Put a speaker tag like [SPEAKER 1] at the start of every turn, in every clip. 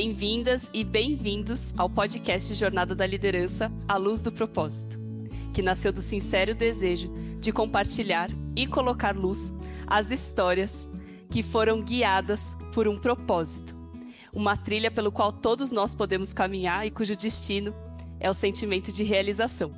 [SPEAKER 1] Bem-vindas e bem-vindos ao podcast Jornada da Liderança à Luz do Propósito, que nasceu do sincero desejo de compartilhar e colocar luz às histórias que foram guiadas por um propósito, uma trilha pelo qual todos nós podemos caminhar e cujo destino é o sentimento de realização.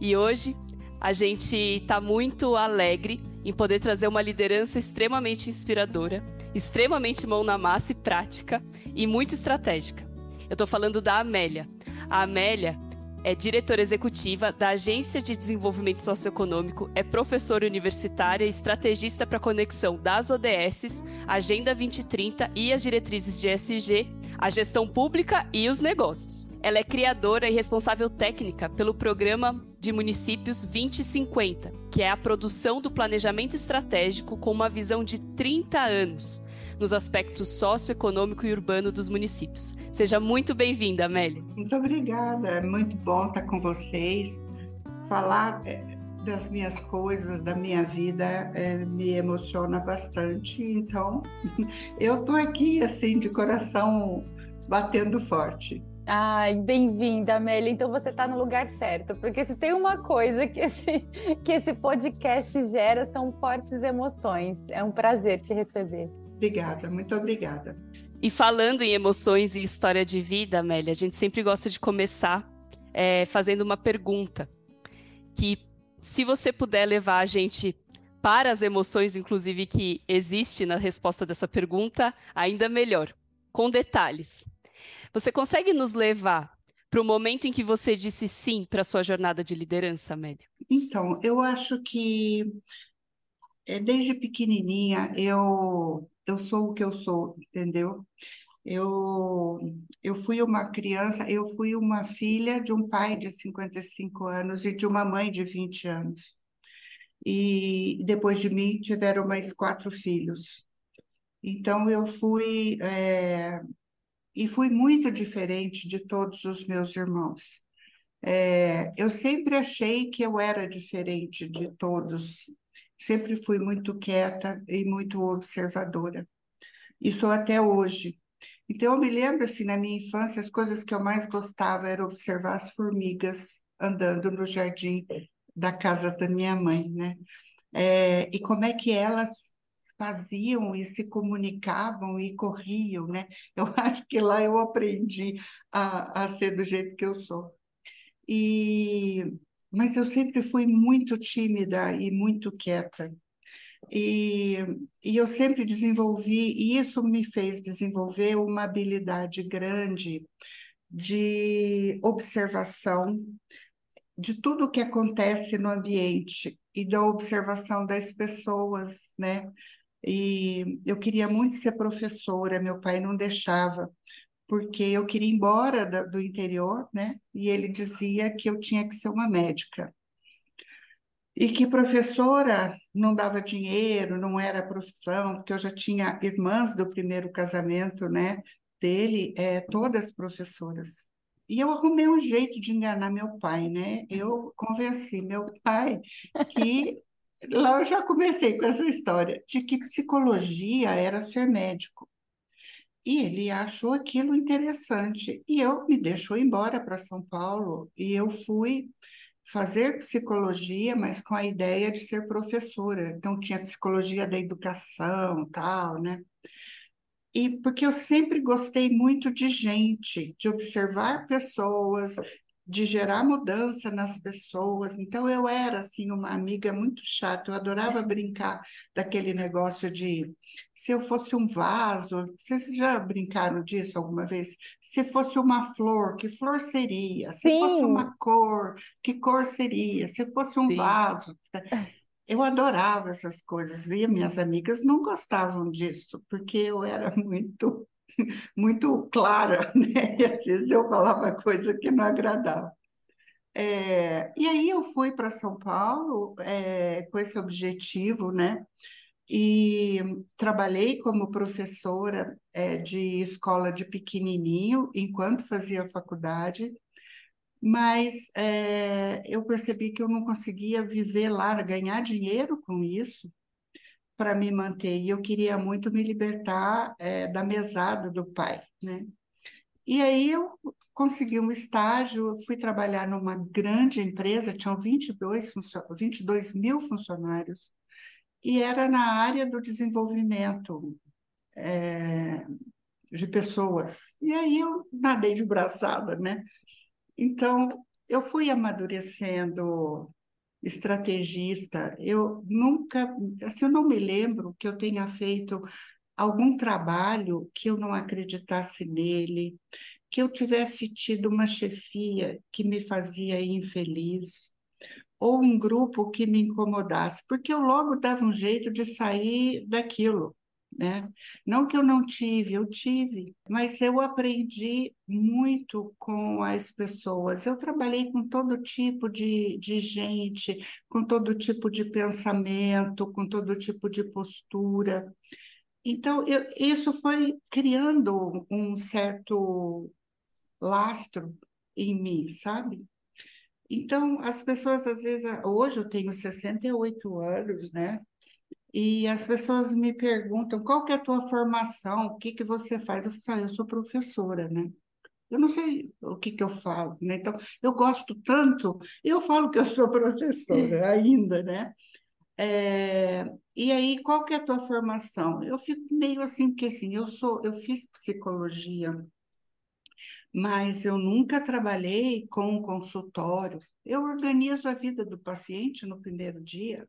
[SPEAKER 1] E hoje a gente está muito alegre em poder trazer uma liderança extremamente inspiradora, extremamente mão na massa e prática e muito estratégica. Eu estou falando da Amélia. A Amélia é diretora executiva da Agência de Desenvolvimento Socioeconômico, é professora universitária e estrategista para a conexão das ODSs, Agenda 2030 e as diretrizes de SG, a gestão pública e os negócios. Ela é criadora e responsável técnica pelo programa de municípios 2050, que é a produção do planejamento estratégico com uma visão de 30 anos nos aspectos socioeconômico e urbano dos municípios. Seja muito bem-vinda, Amélia.
[SPEAKER 2] Muito obrigada, é muito bom estar com vocês. Falar é, das minhas coisas, da minha vida, é, me emociona bastante. Então, eu estou aqui, assim, de coração batendo forte.
[SPEAKER 3] Ai, bem-vinda, Amélia. Então você está no lugar certo, porque se tem uma coisa que esse, que esse podcast gera são fortes emoções. É um prazer te receber.
[SPEAKER 2] Obrigada, muito obrigada.
[SPEAKER 1] E falando em emoções e história de vida, Amélia, a gente sempre gosta de começar é, fazendo uma pergunta. Que se você puder levar a gente para as emoções, inclusive, que existe na resposta dessa pergunta, ainda melhor, com detalhes. Você consegue nos levar para o momento em que você disse sim para a sua jornada de liderança, Amélia?
[SPEAKER 2] Então, eu acho que é, desde pequenininha eu eu sou o que eu sou, entendeu? Eu, eu fui uma criança, eu fui uma filha de um pai de 55 anos e de uma mãe de 20 anos. E depois de mim tiveram mais quatro filhos. Então eu fui é, e fui muito diferente de todos os meus irmãos. É, eu sempre achei que eu era diferente de todos Sempre fui muito quieta e muito observadora. E sou até hoje. Então, eu me lembro, assim, na minha infância, as coisas que eu mais gostava era observar as formigas andando no jardim da casa da minha mãe, né? É, e como é que elas faziam e se comunicavam e corriam, né? Eu acho que lá eu aprendi a, a ser do jeito que eu sou. E mas eu sempre fui muito tímida e muito quieta. E, e eu sempre desenvolvi, e isso me fez desenvolver uma habilidade grande de observação de tudo o que acontece no ambiente e da observação das pessoas, né? E eu queria muito ser professora, meu pai não deixava, porque eu queria ir embora da, do interior, né? E ele dizia que eu tinha que ser uma médica. E que professora não dava dinheiro, não era profissão, porque eu já tinha irmãs do primeiro casamento, né? Dele, é, todas professoras. E eu arrumei um jeito de enganar meu pai, né? Eu convenci meu pai que lá eu já comecei com essa história de que psicologia era ser médico. E ele achou aquilo interessante. E eu me deixou embora para São Paulo e eu fui fazer psicologia, mas com a ideia de ser professora. Então tinha psicologia da educação, tal, né? E porque eu sempre gostei muito de gente, de observar pessoas, de gerar mudança nas pessoas. Então eu era assim uma amiga muito chata, eu adorava brincar daquele negócio de se eu fosse um vaso, vocês já brincaram disso alguma vez? Se fosse uma flor, que flor seria? Se Sim. fosse uma cor, que cor seria? Se fosse um Sim. vaso, eu adorava essas coisas e minhas amigas não gostavam disso, porque eu era muito muito clara, né? E às vezes eu falava coisa que não agradava. É, e aí eu fui para São Paulo é, com esse objetivo, né? E trabalhei como professora é, de escola de pequenininho enquanto fazia faculdade, mas é, eu percebi que eu não conseguia viver lá, ganhar dinheiro com isso, para me manter. E eu queria muito me libertar é, da mesada do pai, né? E aí eu consegui um estágio, fui trabalhar numa grande empresa, tinham 22, 22 mil funcionários, e era na área do desenvolvimento é, de pessoas. E aí eu nadei de braçada, né? Então, eu fui amadurecendo estrategista. Eu nunca, assim, eu não me lembro que eu tenha feito algum trabalho que eu não acreditasse nele, que eu tivesse tido uma chefia que me fazia infeliz, ou um grupo que me incomodasse, porque eu logo dava um jeito de sair daquilo né? Não que eu não tive, eu tive, mas eu aprendi muito com as pessoas. Eu trabalhei com todo tipo de, de gente, com todo tipo de pensamento, com todo tipo de postura. Então, eu, isso foi criando um certo lastro em mim, sabe? Então, as pessoas, às vezes, hoje eu tenho 68 anos, né? E as pessoas me perguntam qual que é a tua formação, o que que você faz? Eu falo, ah, eu sou professora, né? Eu não sei o que que eu falo, né? Então, eu gosto tanto, eu falo que eu sou professora ainda, né? É, e aí, qual que é a tua formação? Eu fico meio assim, porque assim, eu sou, eu fiz psicologia, mas eu nunca trabalhei com um consultório. Eu organizo a vida do paciente no primeiro dia,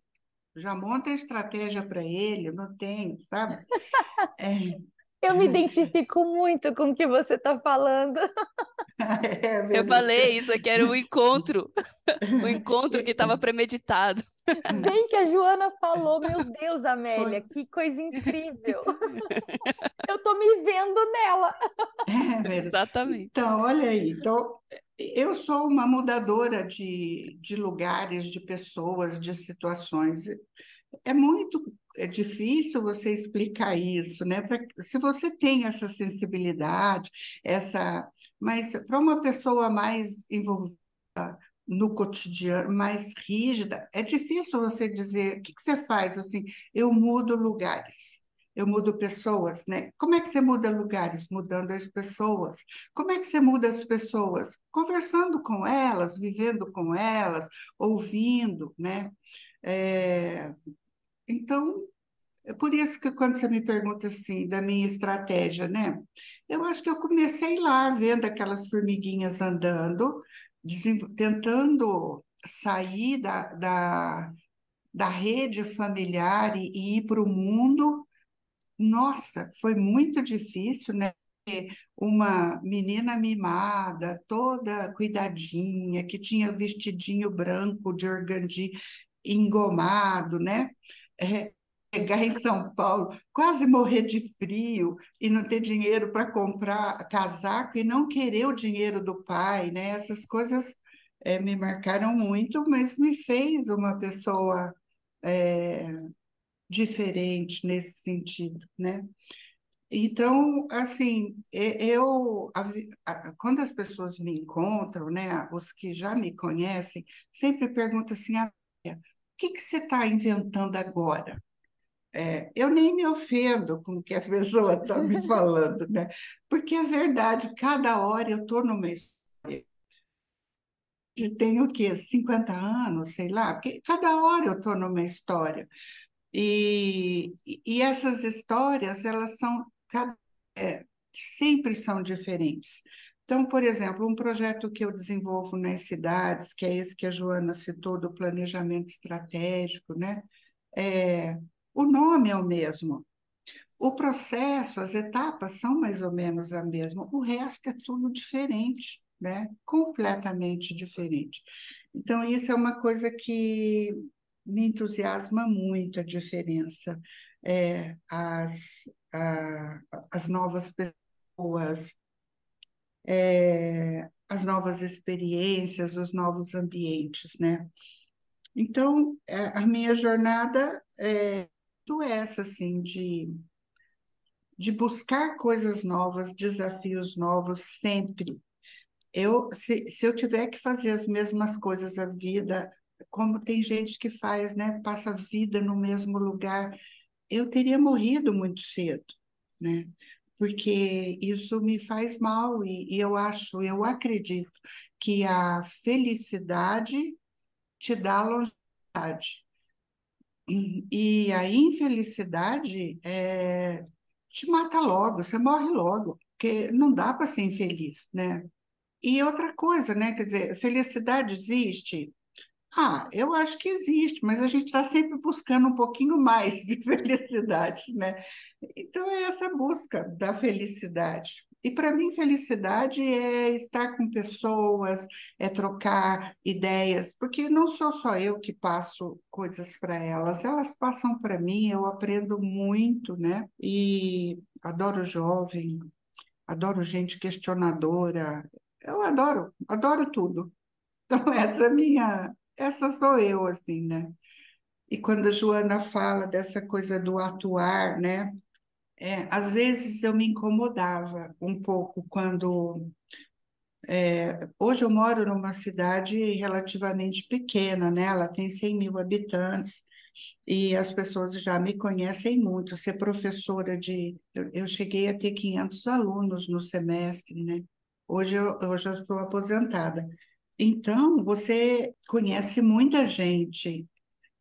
[SPEAKER 2] já monta a estratégia para ele, eu não tenho, sabe?
[SPEAKER 3] É. Eu me identifico muito com o que você está falando.
[SPEAKER 1] É, eu falei isso aqui era um encontro, um encontro que estava premeditado.
[SPEAKER 3] Bem que a Joana falou, meu Deus, Amélia, Foi. que coisa incrível. Eu estou me vendo nela.
[SPEAKER 2] É, Exatamente. Então, olha aí, então eu sou uma mudadora de, de lugares, de pessoas, de situações. É muito é difícil você explicar isso, né? Pra, se você tem essa sensibilidade, essa, mas para uma pessoa mais envolvida no cotidiano, mais rígida, é difícil você dizer o que, que você faz assim. Eu mudo lugares eu mudo pessoas, né? Como é que você muda lugares? Mudando as pessoas. Como é que você muda as pessoas? Conversando com elas, vivendo com elas, ouvindo, né? É... Então, é por isso que quando você me pergunta assim da minha estratégia, né? Eu acho que eu comecei lá vendo aquelas formiguinhas andando, tentando sair da, da, da rede familiar e, e ir para o mundo nossa, foi muito difícil, né? Uma menina mimada, toda cuidadinha, que tinha vestidinho branco de organdi engomado, né? É, chegar em São Paulo, quase morrer de frio e não ter dinheiro para comprar casaco e não querer o dinheiro do pai, né? Essas coisas é, me marcaram muito, mas me fez uma pessoa é, diferente nesse sentido, né? Então, assim, eu, quando as pessoas me encontram, né, os que já me conhecem, sempre perguntam assim, ah, que, que você está inventando agora? É, eu nem me ofendo com o que a pessoa está me falando, né? Porque é verdade, cada hora eu estou numa história. Tenho o quê? 50 anos, sei lá, porque cada hora eu estou numa história. E, e essas histórias, elas são, é, sempre são diferentes. Então, por exemplo, um projeto que eu desenvolvo nas cidades, que é esse que a Joana citou, do planejamento estratégico, né? É, o nome é o mesmo. O processo, as etapas são mais ou menos a mesma, o resto é tudo diferente, né? Completamente diferente. Então, isso é uma coisa que me entusiasma muito a diferença. É, as, a, as novas pessoas, é, as novas experiências, os novos ambientes, né? Então, é, a minha jornada é essa, assim, de, de buscar coisas novas, desafios novos, sempre. Eu, se, se eu tiver que fazer as mesmas coisas a vida como tem gente que faz, né? Passa a vida no mesmo lugar. Eu teria morrido muito cedo, né? Porque isso me faz mal e, e eu acho, eu acredito que a felicidade te dá longevidade. E, a infelicidade é, te mata logo, você morre logo, porque não dá para ser infeliz, né? E outra coisa, né? Quer dizer, felicidade existe? Ah, eu acho que existe, mas a gente está sempre buscando um pouquinho mais de felicidade, né? Então é essa busca da felicidade. E para mim, felicidade é estar com pessoas, é trocar ideias, porque não sou só eu que passo coisas para elas, elas passam para mim, eu aprendo muito, né? E adoro jovem, adoro gente questionadora, eu adoro, adoro tudo. Então, essa é minha, essa sou eu, assim, né? E quando a Joana fala dessa coisa do atuar, né? É, às vezes eu me incomodava um pouco quando. É, hoje eu moro numa cidade relativamente pequena, né? Ela tem 100 mil habitantes e as pessoas já me conhecem muito. Ser professora de. Eu, eu cheguei a ter 500 alunos no semestre, né? Hoje eu, eu já sou aposentada. Então, você conhece muita gente,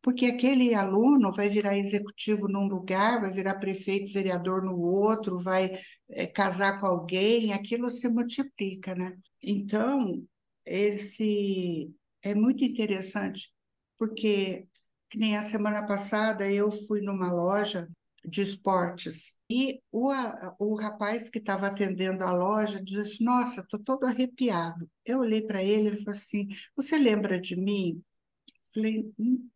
[SPEAKER 2] porque aquele aluno vai virar executivo num lugar, vai virar prefeito, vereador no outro, vai é, casar com alguém, aquilo se multiplica, né? Então, esse é muito interessante, porque que nem a semana passada eu fui numa loja de esportes e o, o rapaz que estava atendendo a loja disse: Nossa, estou todo arrepiado. Eu olhei para ele e falou assim: Você lembra de mim? Falei: hum,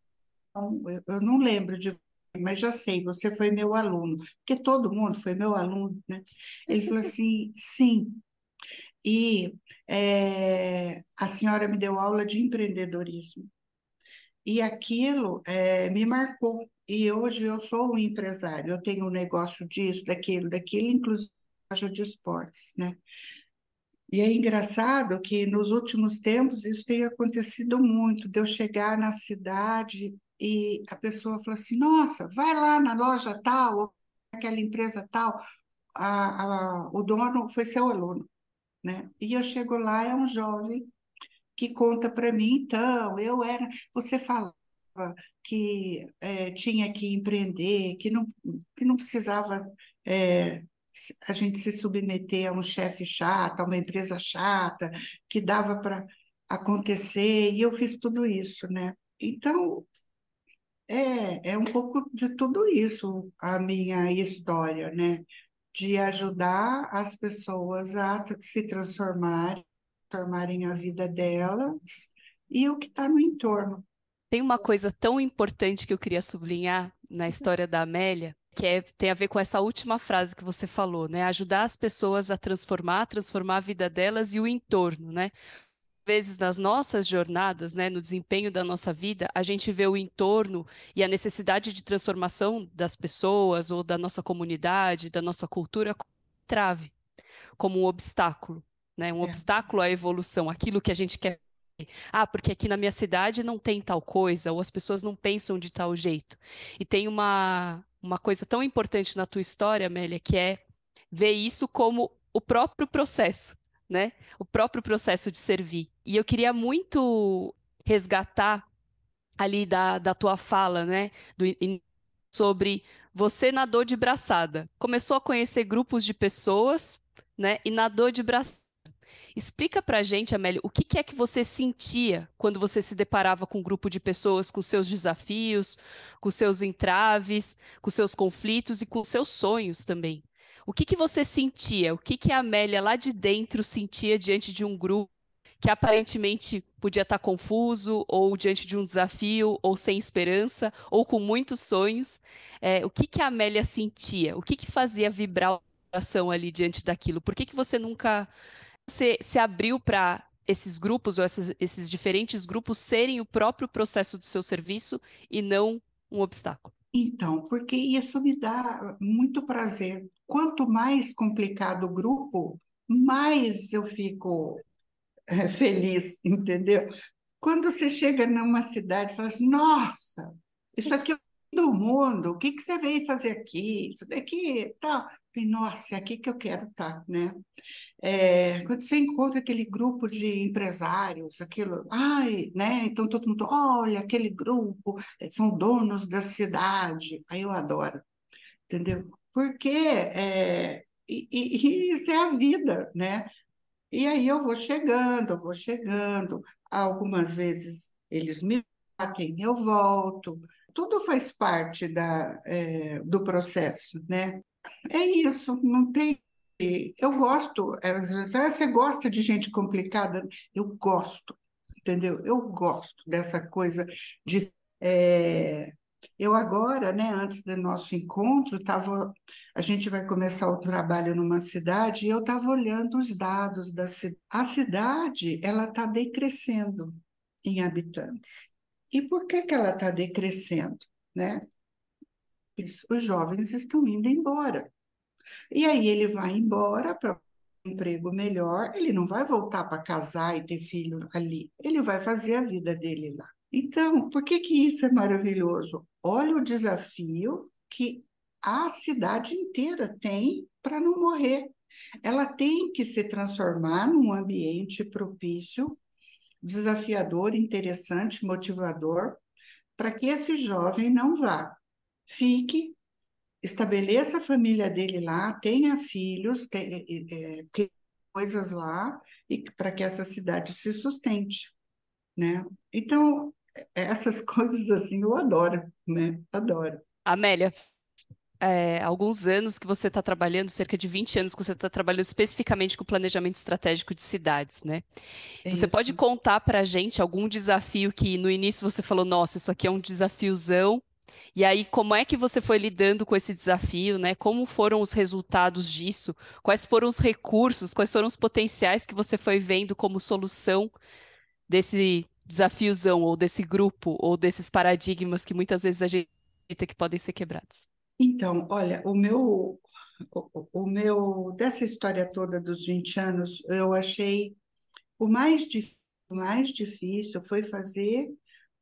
[SPEAKER 2] eu não lembro de mas já sei, você foi meu aluno, porque todo mundo foi meu aluno, né? Ele falou assim, sim, e é, a senhora me deu aula de empreendedorismo, e aquilo é, me marcou, e hoje eu sou um empresário, eu tenho um negócio disso, daquilo, daquilo, inclusive de esportes, né? E é engraçado que nos últimos tempos isso tem acontecido muito, de eu chegar na cidade e a pessoa falou assim: Nossa, vai lá na loja tal, ou aquela empresa tal, a, a, o dono foi seu aluno. Né? E eu chego lá, é um jovem que conta para mim, então, eu era. Você falava que é, tinha que empreender, que não, que não precisava é, a gente se submeter a um chefe chato, a uma empresa chata, que dava para acontecer, e eu fiz tudo isso, né? Então, é, é um pouco de tudo isso a minha história, né? De ajudar as pessoas a se transformarem, transformarem a vida delas e o que está no entorno.
[SPEAKER 1] Tem uma coisa tão importante que eu queria sublinhar na história da Amélia, que é, tem a ver com essa última frase que você falou, né? Ajudar as pessoas a transformar, transformar a vida delas e o entorno, né? Vezes nas nossas jornadas, né, no desempenho da nossa vida, a gente vê o entorno e a necessidade de transformação das pessoas ou da nossa comunidade, da nossa cultura como trave, como um obstáculo, né, um é. obstáculo à evolução, aquilo que a gente quer. Ah, porque aqui na minha cidade não tem tal coisa, ou as pessoas não pensam de tal jeito. E tem uma, uma coisa tão importante na tua história, Amélia, que é ver isso como o próprio processo né? O próprio processo de servir. E eu queria muito resgatar ali da, da tua fala, né? Do, sobre você nadou de braçada. Começou a conhecer grupos de pessoas, né? E nadou de braçada. Explica pra gente, Amélia, o que, que, é que você sentia quando você se deparava com um grupo de pessoas com seus desafios, com seus entraves, com seus conflitos e com seus sonhos também. O que, que você sentia? O que, que a Amélia lá de dentro sentia diante de um grupo que aparentemente podia estar confuso, ou diante de um desafio, ou sem esperança, ou com muitos sonhos? É, o que, que a Amélia sentia? O que, que fazia vibrar o coração ali diante daquilo? Por que, que você nunca se, se abriu para esses grupos, ou esses, esses diferentes grupos, serem o próprio processo do seu serviço e não um obstáculo?
[SPEAKER 2] Então, porque isso me dá muito prazer. Quanto mais complicado o grupo, mais eu fico é, feliz, entendeu? Quando você chega numa cidade e fala assim, nossa, isso aqui todo mundo, o que, que você veio fazer aqui? Isso daqui, tá. Falei, nossa, é aqui que eu quero estar, tá, né? É, quando você encontra aquele grupo de empresários, aquilo, ai, né? Então todo mundo, olha, aquele grupo, são donos da cidade. Aí eu adoro, entendeu? Porque é, e, e, isso é a vida, né? E aí eu vou chegando, eu vou chegando. Algumas vezes eles me batem, eu volto. Tudo faz parte da, é, do processo, né? É isso, não tem. Eu gosto, é, você gosta de gente complicada? Eu gosto, entendeu? Eu gosto dessa coisa de. É, eu agora, né, antes do nosso encontro, tava, a gente vai começar o trabalho numa cidade e eu estava olhando os dados da cidade. A cidade ela está decrescendo em habitantes. E por que, que ela está decrescendo? Né? Os jovens estão indo embora. E aí ele vai embora para um emprego melhor, ele não vai voltar para casar e ter filho ali, ele vai fazer a vida dele lá. Então, por que que isso é maravilhoso? Olha o desafio que a cidade inteira tem para não morrer. Ela tem que se transformar num ambiente propício, desafiador, interessante, motivador, para que esse jovem não vá. Fique, estabeleça a família dele lá, tenha filhos, tenha, é, é coisas lá, e para que essa cidade se sustente. Né? Então, essas coisas assim eu adoro, né? Adoro.
[SPEAKER 1] Amélia, é, alguns anos que você está trabalhando, cerca de 20 anos que você está trabalhando especificamente com planejamento estratégico de cidades, né? É você isso. pode contar para a gente algum desafio que no início você falou, nossa, isso aqui é um desafiozão, e aí, como é que você foi lidando com esse desafio, né? Como foram os resultados disso? Quais foram os recursos, quais foram os potenciais que você foi vendo como solução desse desafiozão, ou desse grupo, ou desses paradigmas que muitas vezes a gente acredita que podem ser quebrados?
[SPEAKER 2] Então, olha, o meu, o, o meu, dessa história toda dos 20 anos, eu achei o mais, o mais difícil foi fazer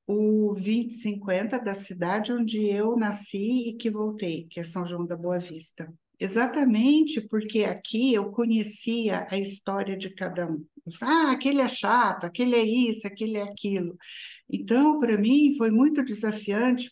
[SPEAKER 2] o 2050 da cidade onde eu nasci e que voltei, que é São João da Boa Vista. Exatamente porque aqui eu conhecia a história de cada um. Ah, aquele é chato, aquele é isso, aquele é aquilo. Então, para mim, foi muito desafiante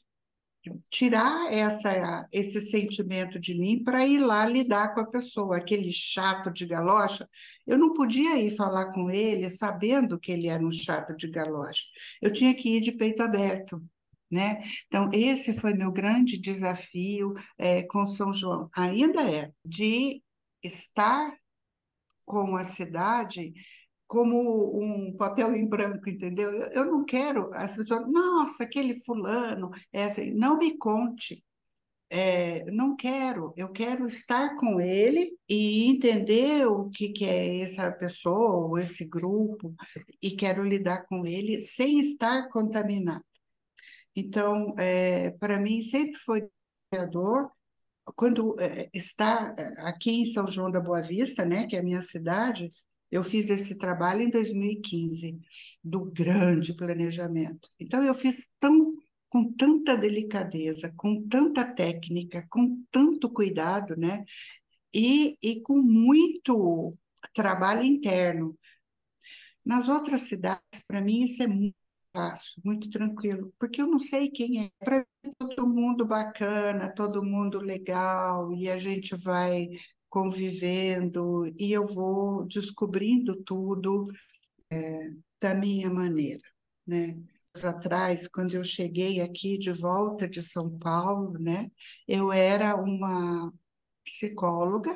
[SPEAKER 2] tirar essa, esse sentimento de mim para ir lá lidar com a pessoa, aquele chato de galocha. Eu não podia ir falar com ele sabendo que ele era um chato de galocha. Eu tinha que ir de peito aberto. Né? Então, esse foi meu grande desafio é, com São João. Ainda é de estar com a cidade como um papel em branco, entendeu? Eu, eu não quero as pessoas, nossa, aquele fulano, é assim, não me conte. É, não quero, eu quero estar com ele e entender o que, que é essa pessoa ou esse grupo e quero lidar com ele sem estar contaminado. Então, é, para mim, sempre foi desafiador quando é, está é, aqui em São João da Boa Vista, né, que é a minha cidade, eu fiz esse trabalho em 2015, do grande planejamento. Então, eu fiz tão, com tanta delicadeza, com tanta técnica, com tanto cuidado, né? E, e com muito trabalho interno. Nas outras cidades, para mim, isso é muito fácil, muito tranquilo, porque eu não sei quem é. Para todo mundo bacana, todo mundo legal, e a gente vai convivendo, e eu vou descobrindo tudo é, da minha maneira, né? atrás, quando eu cheguei aqui de volta de São Paulo, né, eu era uma psicóloga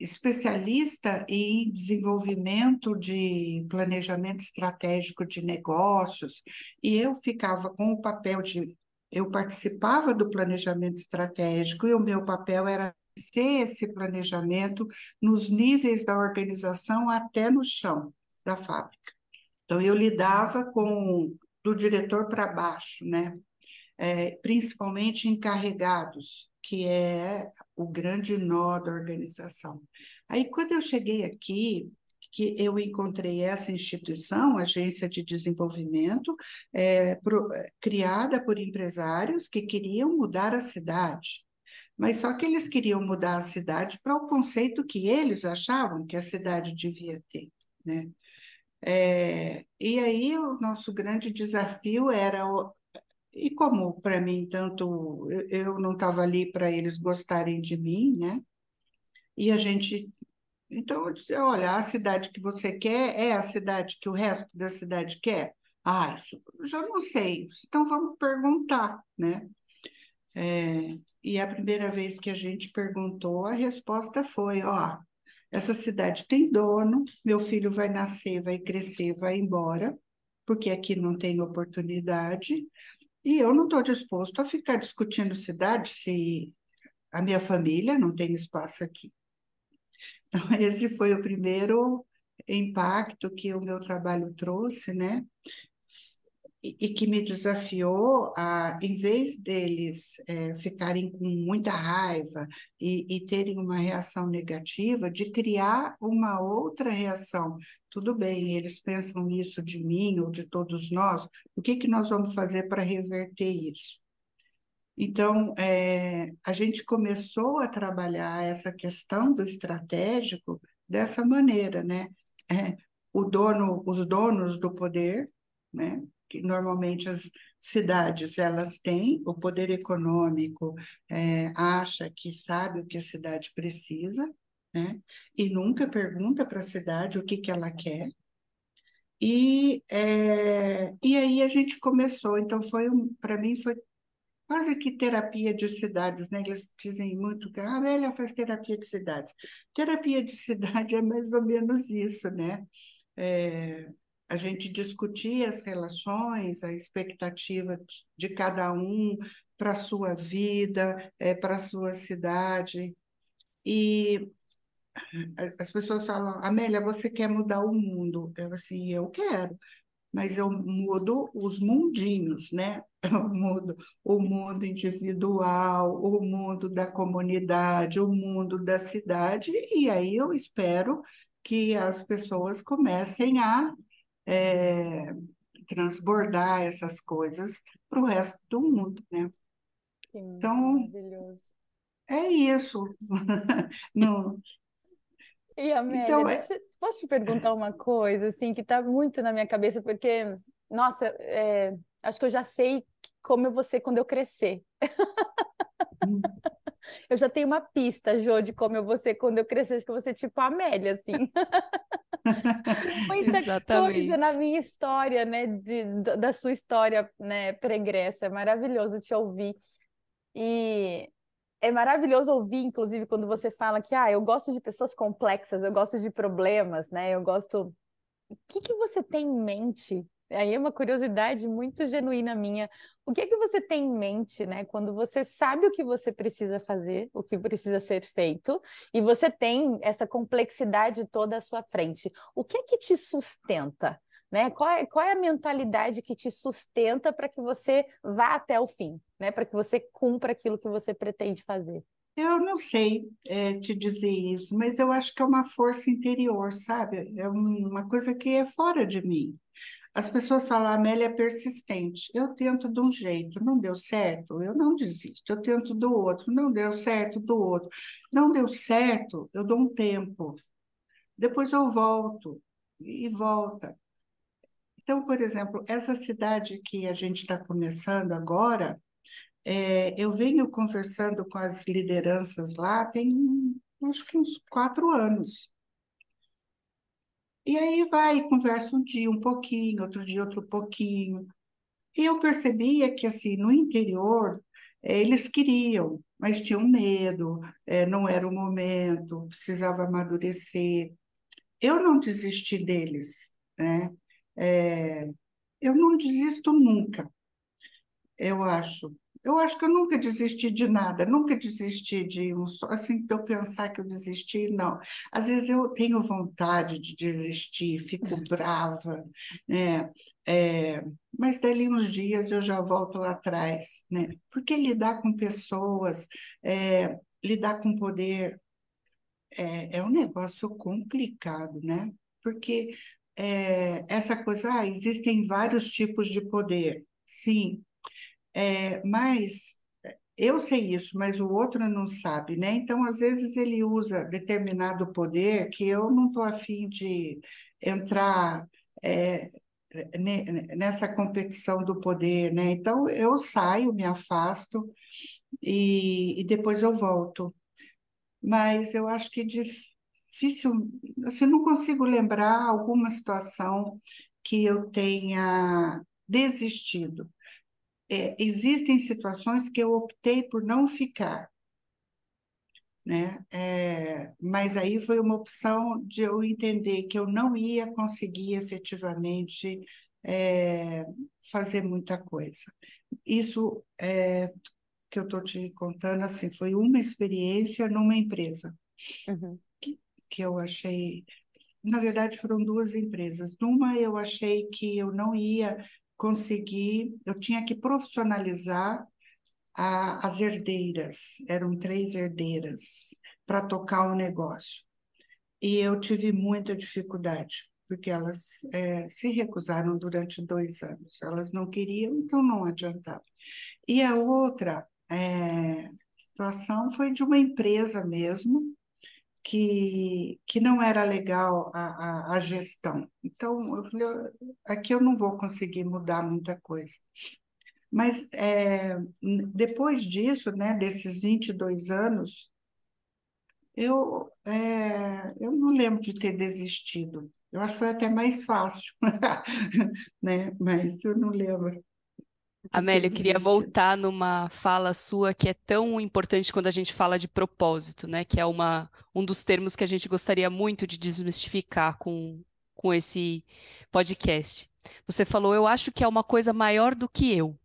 [SPEAKER 2] especialista em desenvolvimento de planejamento estratégico de negócios, e eu ficava com o papel de. Eu participava do planejamento estratégico e o meu papel era ser esse planejamento nos níveis da organização até no chão da fábrica. Então, eu lidava com do diretor para baixo, né? É, principalmente encarregados, que é o grande nó da organização. Aí, quando eu cheguei aqui, que eu encontrei essa instituição, Agência de Desenvolvimento, é, pro, criada por empresários que queriam mudar a cidade. Mas só que eles queriam mudar a cidade para o conceito que eles achavam que a cidade devia ter, né? É, e aí o nosso grande desafio era o, e como para mim tanto eu, eu não estava ali para eles gostarem de mim, né? E a gente então eu disse, olha, a cidade que você quer é a cidade que o resto da cidade quer. Ah, isso já não sei. Então vamos perguntar, né? É, e a primeira vez que a gente perguntou, a resposta foi: ó, essa cidade tem dono, meu filho vai nascer, vai crescer, vai embora, porque aqui não tem oportunidade, e eu não estou disposto a ficar discutindo cidade se a minha família não tem espaço aqui. Então, esse foi o primeiro impacto que o meu trabalho trouxe, né? E, que me desafiou a, em vez deles é, ficarem com muita raiva e, e, terem uma reação negativa, de criar uma outra reação. Tudo bem, eles pensam isso de mim ou de todos nós, o que, que nós vamos fazer para reverter isso? Então, é, a gente começou a trabalhar essa questão do estratégico dessa maneira, né? É, o dono, os donos do poder, né? Que normalmente as cidades elas têm, o poder econômico é, acha que sabe o que a cidade precisa, né? e nunca pergunta para a cidade o que, que ela quer. E, é, e aí a gente começou, então foi um, para mim foi quase que terapia de cidades, né? Eles dizem muito que a Amélia faz terapia de cidades. Terapia de cidade é mais ou menos isso, né? É, a gente discutia as relações, a expectativa de cada um para a sua vida, é, para a sua cidade. E as pessoas falam, Amélia, você quer mudar o mundo? Eu assim, eu quero, mas eu mudo os mundinhos, né? Eu mudo o mundo individual, o mundo da comunidade, o mundo da cidade, e aí eu espero que as pessoas comecem a é, transbordar essas coisas para o resto do mundo, né?
[SPEAKER 3] Sim, então, maravilhoso.
[SPEAKER 2] é isso. Não...
[SPEAKER 3] E Amélia, então, é... posso te perguntar uma coisa, assim, que está muito na minha cabeça, porque, nossa, é, acho que eu já sei como eu vou ser quando eu crescer. Hum. Eu já tenho uma pista, Jô, de como eu vou ser quando eu crescer, acho que eu vou ser tipo a Amélia, assim. Muita Exatamente. coisa na minha história, né? De, da sua história, né, pregressa. É maravilhoso te ouvir. E é maravilhoso ouvir, inclusive, quando você fala que ah, eu gosto de pessoas complexas, eu gosto de problemas, né? Eu gosto. O que, que você tem em mente aí é uma curiosidade muito genuína minha. O que é que você tem em mente, né, quando você sabe o que você precisa fazer, o que precisa ser feito, e você tem essa complexidade toda à sua frente? O que é que te sustenta? Né? Qual, é, qual é a mentalidade que te sustenta para que você vá até o fim, né? para que você cumpra aquilo que você pretende fazer?
[SPEAKER 2] Eu não sei é, te dizer isso, mas eu acho que é uma força interior, sabe? É uma coisa que é fora de mim. As pessoas falam, a Amélia é persistente. Eu tento de um jeito, não deu certo, eu não desisto. Eu tento do outro, não deu certo, do outro. Não deu certo, eu dou um tempo. Depois eu volto e volta. Então, por exemplo, essa cidade que a gente está começando agora, é, eu venho conversando com as lideranças lá tem acho que uns quatro anos. E aí vai, conversa um dia um pouquinho, outro dia outro pouquinho. E eu percebia que, assim, no interior, eh, eles queriam, mas tinham medo, eh, não era o momento, precisava amadurecer. Eu não desisti deles, né? É, eu não desisto nunca, eu acho. Eu acho que eu nunca desisti de nada, nunca desisti de um só, assim, de eu pensar que eu desisti, não. Às vezes eu tenho vontade de desistir, fico brava, né? É, mas dali uns dias eu já volto lá atrás, né? Porque lidar com pessoas, é, lidar com poder é, é um negócio complicado, né? porque é, essa coisa, ah, existem vários tipos de poder, sim, é, mas eu sei isso, mas o outro não sabe, né? Então, às vezes, ele usa determinado poder que eu não estou afim de entrar é, nessa competição do poder, né? Então, eu saio, me afasto e, e depois eu volto. Mas eu acho que difícil, assim, não consigo lembrar alguma situação que eu tenha desistido é, existem situações que eu optei por não ficar, né? É, mas aí foi uma opção de eu entender que eu não ia conseguir efetivamente é, fazer muita coisa. Isso é, que eu estou te contando assim foi uma experiência numa empresa uhum. que, que eu achei na verdade, foram duas empresas. Numa, eu achei que eu não ia consegui, eu tinha que profissionalizar a, as herdeiras, eram três herdeiras, para tocar o negócio. E eu tive muita dificuldade, porque elas é, se recusaram durante dois anos. Elas não queriam, então não adiantava. E a outra é, situação foi de uma empresa mesmo, que, que não era legal a, a, a gestão. Então, eu falei, aqui eu não vou conseguir mudar muita coisa. Mas é, depois disso, né, desses 22 anos, eu, é, eu não lembro de ter desistido. Eu acho que foi até mais fácil, né? mas eu não lembro.
[SPEAKER 1] Amélia, eu queria voltar numa fala sua que é tão importante quando a gente fala de propósito, né? Que é uma, um dos termos que a gente gostaria muito de desmistificar com, com esse podcast. Você falou, eu acho que é uma coisa maior do que eu.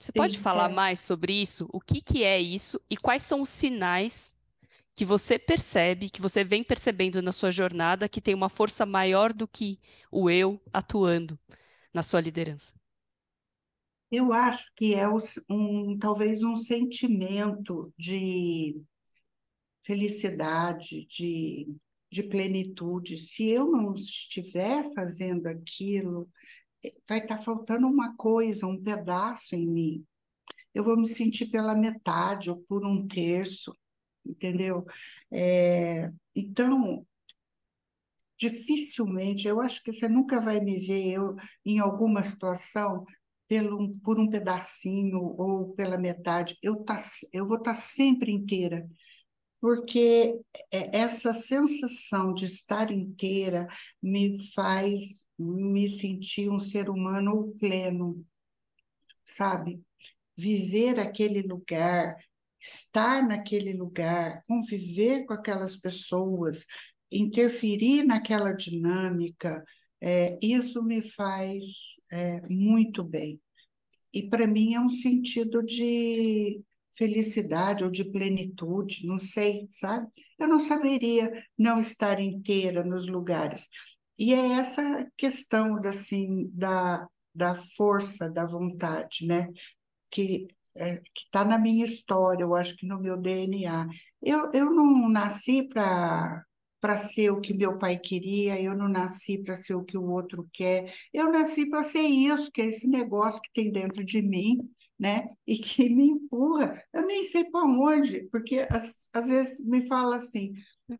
[SPEAKER 1] Você Sim, pode falar é. mais sobre isso? O que, que é isso e quais são os sinais que você percebe, que você vem percebendo na sua jornada que tem uma força maior do que o eu atuando? Na sua liderança?
[SPEAKER 2] Eu acho que é um, talvez um sentimento de felicidade, de, de plenitude. Se eu não estiver fazendo aquilo, eh, vai estar tá faltando uma coisa, um pedaço em mim. Eu vou me sentir pela metade ou por um terço, entendeu? É, então, dificilmente, eu acho que você nunca vai me ver eu em alguma situação pelo, por um pedacinho ou pela metade. Eu, tá, eu vou estar tá sempre inteira, porque é, essa sensação de estar inteira me faz me sentir um ser humano pleno, sabe? Viver aquele lugar, estar naquele lugar, conviver com aquelas pessoas, interferir naquela dinâmica, é, isso me faz é, muito bem. E para mim é um sentido de felicidade ou de plenitude, não sei, sabe? Eu não saberia não estar inteira nos lugares. E é essa questão assim, da, da força, da vontade, né? Que é, que está na minha história, eu acho que no meu DNA. Eu, eu não nasci para para ser o que meu pai queria, eu não nasci para ser o que o outro quer, eu nasci para ser isso, que é esse negócio que tem dentro de mim, né? E que me empurra. Eu nem sei para onde, porque às, às vezes me fala assim,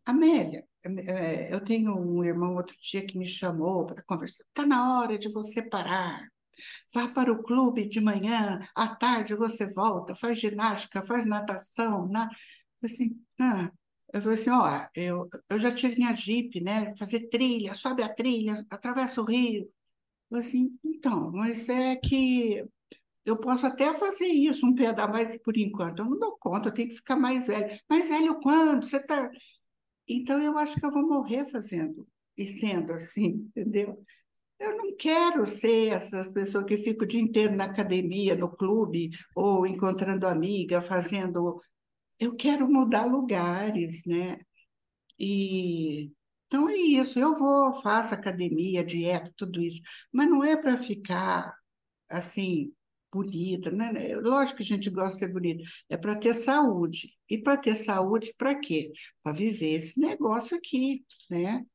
[SPEAKER 2] Amélia, é, eu tenho um irmão outro dia que me chamou para conversar. Está na hora de você parar. Vá para o clube de manhã, à tarde você volta, faz ginástica, faz natação. Na... Assim, ah, eu falei assim, ó, eu, eu já tive minha Jeep, né? Fazer trilha, sobe a trilha, atravessa o rio. Eu falei assim, então, mas é que eu posso até fazer isso, um pedal, mas por enquanto eu não dou conta, eu tenho que ficar mais velho. Mais velho quando? Você tá... Então eu acho que eu vou morrer fazendo e sendo assim, entendeu? Eu não quero ser essas pessoas que ficam o dia inteiro na academia, no clube, ou encontrando amiga, fazendo eu quero mudar lugares, né? E então é isso, eu vou, faço academia, dieta, tudo isso, mas não é para ficar assim bonita, né? Lógico que a gente gosta de ser bonita, é para ter saúde. E para ter saúde, para quê? Para viver esse negócio aqui, né?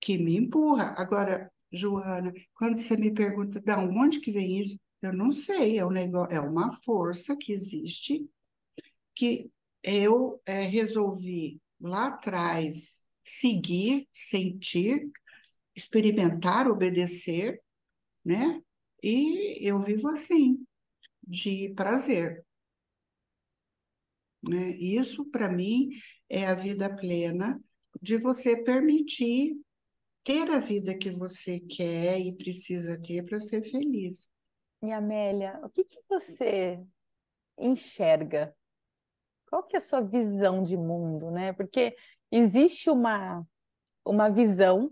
[SPEAKER 2] Que me empurra. Agora, Joana, quando você me pergunta de onde que vem isso, eu não sei, é um negócio, é uma força que existe que eu é, resolvi lá atrás seguir, sentir, experimentar, obedecer, né? E eu vivo assim, de prazer. Né? Isso, para mim, é a vida plena de você permitir ter a vida que você quer e precisa ter para ser feliz.
[SPEAKER 3] E Amélia, o que, que você enxerga? Qual que é a sua visão de mundo, né? Porque existe uma, uma visão,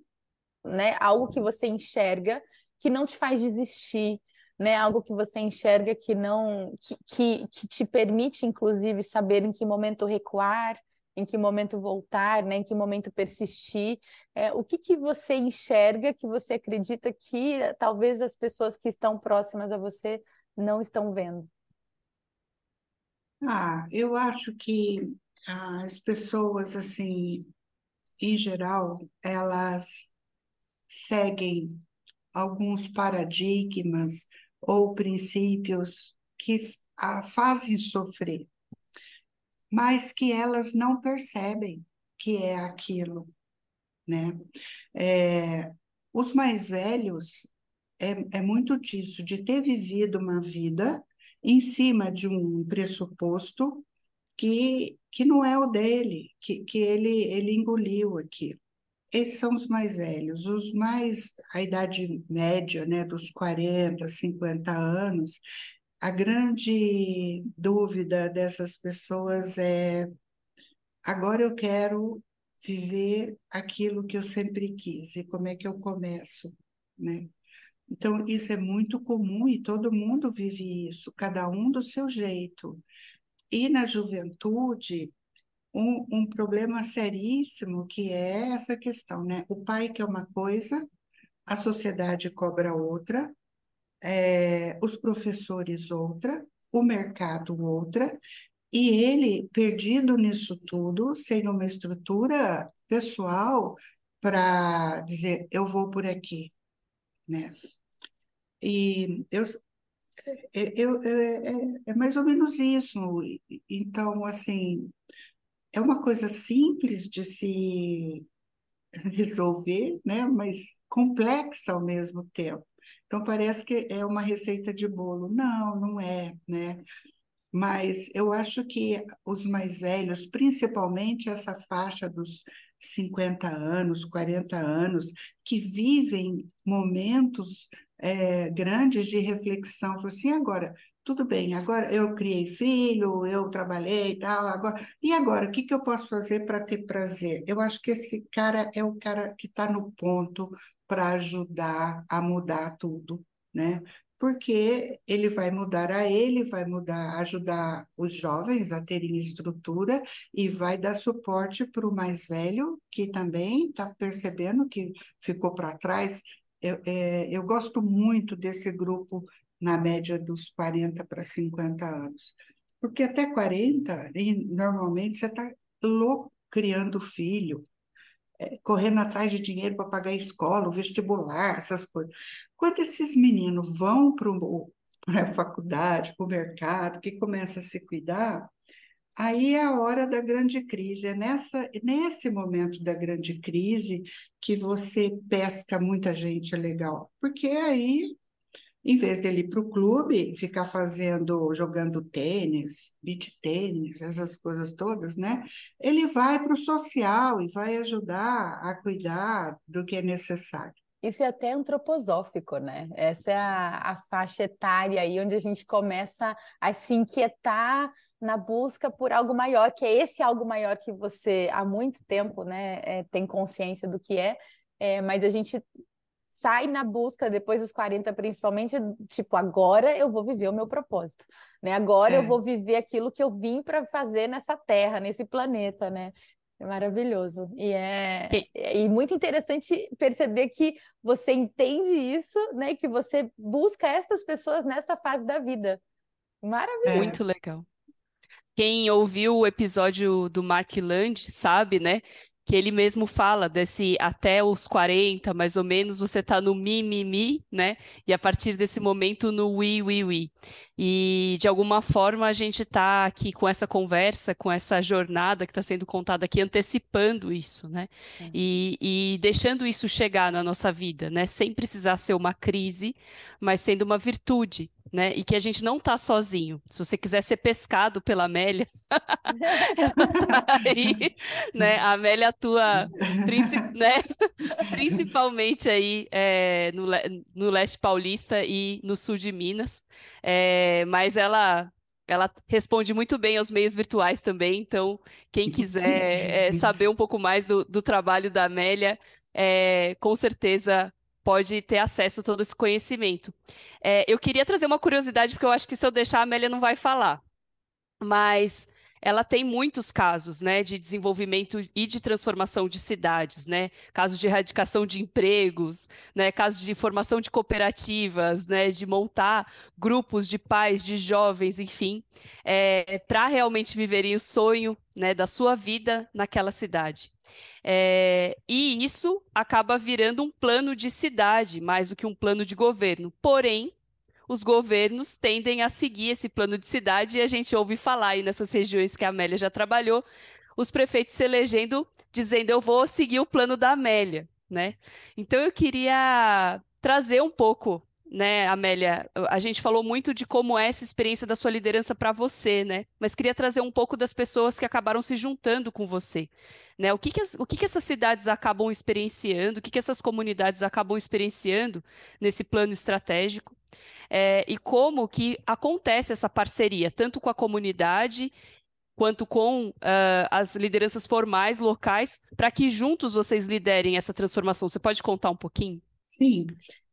[SPEAKER 3] né? Algo que você enxerga que não te faz desistir, né? Algo que você enxerga que não que, que, que te permite, inclusive, saber em que momento recuar, em que momento voltar, né? Em que momento persistir. É, o que, que você enxerga que você acredita que talvez as pessoas que estão próximas a você não estão vendo?
[SPEAKER 2] Ah, eu acho que as pessoas, assim, em geral, elas seguem alguns paradigmas ou princípios que a fazem sofrer, mas que elas não percebem que é aquilo, né? É, os mais velhos é, é muito disso, de ter vivido uma vida em cima de um pressuposto que, que não é o dele, que, que ele, ele engoliu aquilo. Esses são os mais velhos. Os mais, a idade média, né, dos 40, 50 anos, a grande dúvida dessas pessoas é: agora eu quero viver aquilo que eu sempre quis, e como é que eu começo, né? Então, isso é muito comum e todo mundo vive isso, cada um do seu jeito. E na juventude, um, um problema seríssimo que é essa questão, né? O pai quer uma coisa, a sociedade cobra outra, é, os professores outra, o mercado outra, e ele, perdido nisso tudo, sem uma estrutura pessoal para dizer, eu vou por aqui, né? E eu, eu, eu é, é mais ou menos isso. Então, assim, é uma coisa simples de se resolver, né? Mas complexa ao mesmo tempo. Então parece que é uma receita de bolo. Não, não é, né? Mas eu acho que os mais velhos, principalmente essa faixa dos 50 anos, 40 anos, que vivem momentos é, grandes de reflexão, falam assim, agora, tudo bem, agora eu criei filho, eu trabalhei e tal, agora, e agora, o que, que eu posso fazer para ter prazer? Eu acho que esse cara é o cara que está no ponto para ajudar a mudar tudo, né? Porque ele vai mudar a ele, vai mudar, ajudar os jovens a terem estrutura e vai dar suporte para o mais velho, que também está percebendo que ficou para trás. Eu, é, eu gosto muito desse grupo na média dos 40 para 50 anos. Porque até 40, normalmente você está louco criando filho, é, correndo atrás de dinheiro para pagar a escola, o vestibular, essas coisas. Quando esses meninos vão para a faculdade, para o mercado, que começa a se cuidar, aí é a hora da grande crise. É nessa, nesse momento da grande crise que você pesca muita gente legal, porque aí em vez dele ir para o clube, ficar fazendo, jogando tênis, beach tênis, essas coisas todas, né? Ele vai para o social e vai ajudar a cuidar do que é necessário.
[SPEAKER 3] Isso é até antroposófico, né? Essa é a, a faixa etária aí onde a gente começa a se inquietar na busca por algo maior, que é esse algo maior que você há muito tempo, né, é, tem consciência do que é, é, mas a gente sai na busca depois dos 40 principalmente, tipo, agora eu vou viver o meu propósito, né? Agora é. eu vou viver aquilo que eu vim para fazer nessa terra, nesse planeta, né? É maravilhoso. E é e... e muito interessante perceber que você entende isso, né? Que você busca essas pessoas nessa fase da vida. Maravilhoso.
[SPEAKER 1] Muito legal. Quem ouviu o episódio do Mark Land sabe, né? que ele mesmo fala desse até os 40, mais ou menos, você está no mi, mi, mi, né? E a partir desse momento no wi, wi, wi. E de alguma forma a gente está aqui com essa conversa, com essa jornada que está sendo contada aqui, antecipando isso, né? É. E, e deixando isso chegar na nossa vida, né? Sem precisar ser uma crise, mas sendo uma virtude, né? E que a gente não está sozinho. Se você quiser ser pescado pela Amélia, ela tá aí, né? A Amélia atua né? principalmente aí é, no, no leste paulista e no sul de Minas, é, mas ela ela responde muito bem aos meios virtuais também, então quem quiser é, saber um pouco mais do, do trabalho da Amélia, é, com certeza pode ter acesso a todo esse conhecimento. É, eu queria trazer uma curiosidade, porque eu acho que se eu deixar, a Amélia não vai falar. Mas ela tem muitos casos né, de desenvolvimento e de transformação de cidades, né? casos de erradicação de empregos, né? casos de formação de cooperativas, né? de montar grupos de pais, de jovens, enfim, é, para realmente viverem o sonho né, da sua vida naquela cidade. É, e isso acaba virando um plano de cidade, mais do que um plano de governo. Porém, os governos tendem a seguir esse plano de cidade e a gente ouve falar aí nessas regiões que a Amélia já trabalhou, os prefeitos se elegendo dizendo eu vou seguir o plano da Amélia, né? Então eu queria trazer um pouco né, Amélia, a gente falou muito de como é essa experiência da sua liderança para você, né? Mas queria trazer um pouco das pessoas que acabaram se juntando com você, né? O que que, as, o que, que essas cidades acabam experienciando, o que, que essas comunidades acabam experienciando nesse plano estratégico é, e como que acontece essa parceria, tanto com a comunidade quanto com uh, as lideranças formais locais, para que juntos vocês liderem essa transformação. Você pode contar um pouquinho?
[SPEAKER 2] Sim,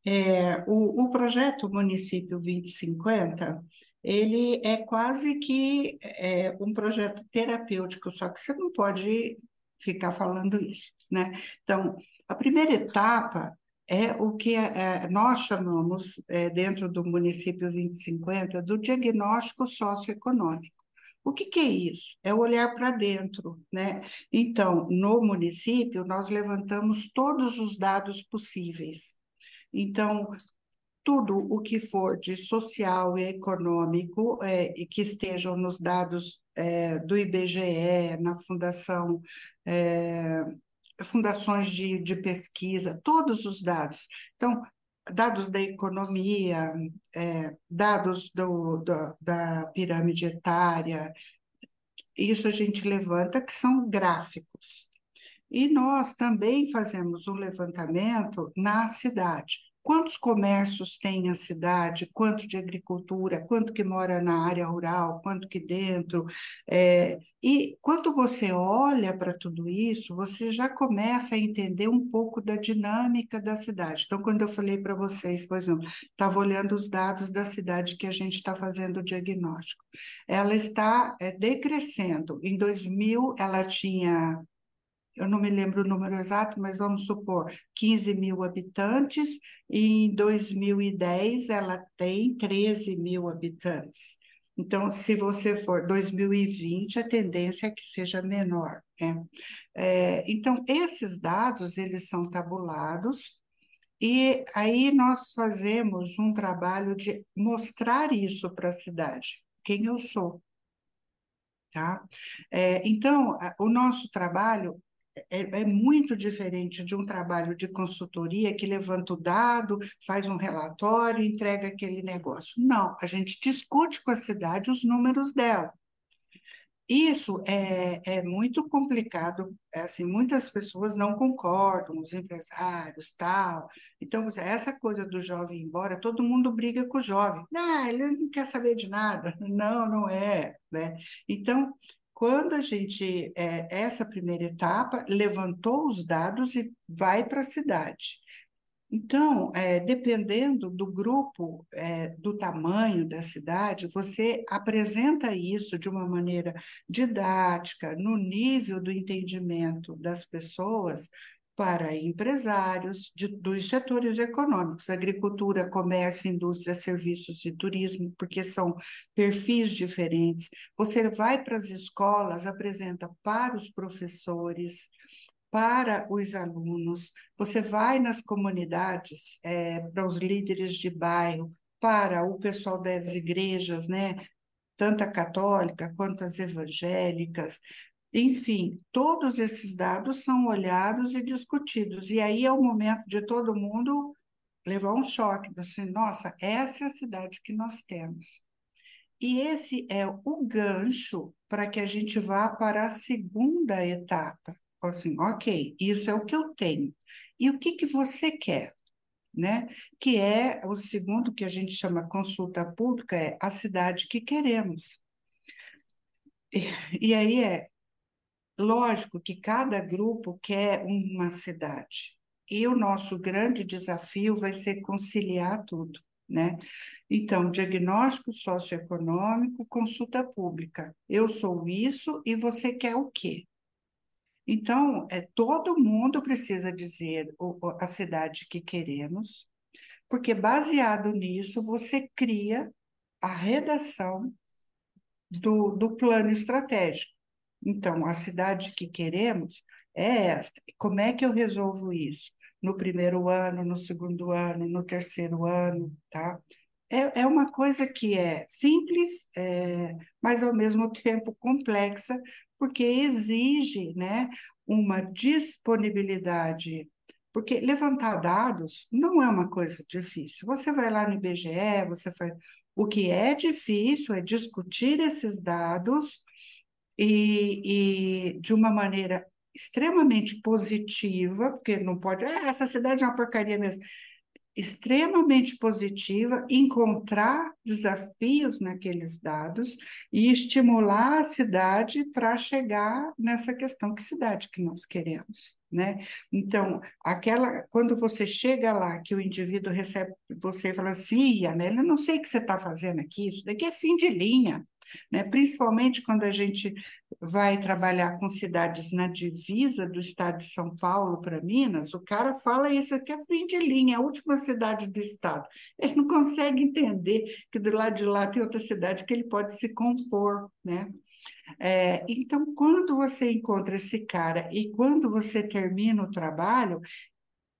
[SPEAKER 2] é, o, o projeto Município 2050, ele é quase que é, um projeto terapêutico, só que você não pode ficar falando isso, né? Então, a primeira etapa é o que é, nós chamamos, é, dentro do município 2050, do diagnóstico socioeconômico. O que, que é isso? É olhar para dentro, né? Então, no município, nós levantamos todos os dados possíveis. Então, tudo o que for de social e econômico é, e que estejam nos dados é, do IBGE, na Fundação, é, fundações de, de pesquisa, todos os dados. Então, dados da economia, é, dados do, do, da pirâmide etária, isso a gente levanta, que são gráficos. E nós também fazemos um levantamento na cidade. Quantos comércios tem a cidade? Quanto de agricultura? Quanto que mora na área rural? Quanto que dentro? É, e quando você olha para tudo isso, você já começa a entender um pouco da dinâmica da cidade. Então, quando eu falei para vocês, por exemplo, estava olhando os dados da cidade que a gente está fazendo o diagnóstico. Ela está é, decrescendo. Em 2000, ela tinha eu não me lembro o número exato, mas vamos supor 15 mil habitantes, e em 2010 ela tem 13 mil habitantes. Então, se você for 2020, a tendência é que seja menor. Né? É, então, esses dados, eles são tabulados, e aí nós fazemos um trabalho de mostrar isso para a cidade, quem eu sou. Tá? É, então, o nosso trabalho é, é, muito diferente de um trabalho de consultoria que levanta o dado, faz um relatório, entrega aquele negócio. Não, a gente discute com a cidade os números dela. Isso é, é muito complicado, é assim, muitas pessoas não concordam, os empresários, tal. Então, essa coisa do jovem ir embora, todo mundo briga com o jovem. Ah, ele não quer saber de nada. Não, não é, né? Então, quando a gente, é, essa primeira etapa, levantou os dados e vai para a cidade. Então, é, dependendo do grupo, é, do tamanho da cidade, você apresenta isso de uma maneira didática, no nível do entendimento das pessoas, para empresários de, dos setores econômicos, agricultura, comércio, indústria, serviços e turismo, porque são perfis diferentes. Você vai para as escolas, apresenta para os professores, para os alunos, você vai nas comunidades, é, para os líderes de bairro, para o pessoal das igrejas, né? Tanto a católica quanto as evangélicas, enfim, todos esses dados são olhados e discutidos. E aí é o momento de todo mundo levar um choque, assim, nossa, essa é a cidade que nós temos. E esse é o gancho para que a gente vá para a segunda etapa. Assim, ok, isso é o que eu tenho. E o que, que você quer? Né? Que é o segundo que a gente chama consulta pública, é a cidade que queremos. E, e aí é Lógico que cada grupo quer uma cidade, e o nosso grande desafio vai ser conciliar tudo, né? Então, diagnóstico socioeconômico, consulta pública. Eu sou isso e você quer o quê? Então, é, todo mundo precisa dizer o, a cidade que queremos, porque baseado nisso, você cria a redação do, do plano estratégico. Então, a cidade que queremos é esta. Como é que eu resolvo isso? No primeiro ano, no segundo ano, no terceiro ano, tá? É, é uma coisa que é simples, é, mas ao mesmo tempo complexa, porque exige né, uma disponibilidade. Porque levantar dados não é uma coisa difícil. Você vai lá no IBGE, você faz. O que é difícil é discutir esses dados e, e de uma maneira extremamente positiva, porque não pode, ah, essa cidade é uma porcaria mesmo, extremamente positiva, encontrar desafios naqueles dados e estimular a cidade para chegar nessa questão que cidade que nós queremos, né? Então, aquela quando você chega lá que o indivíduo recebe você e fala assim, Ana, eu não sei o que você está fazendo aqui, isso daqui é fim de linha né? principalmente quando a gente vai trabalhar com cidades na divisa do estado de São Paulo para Minas, o cara fala isso aqui é fim de linha, é a última cidade do estado. Ele não consegue entender que do lado de lá tem outra cidade que ele pode se compor, né? É, então, quando você encontra esse cara e quando você termina o trabalho,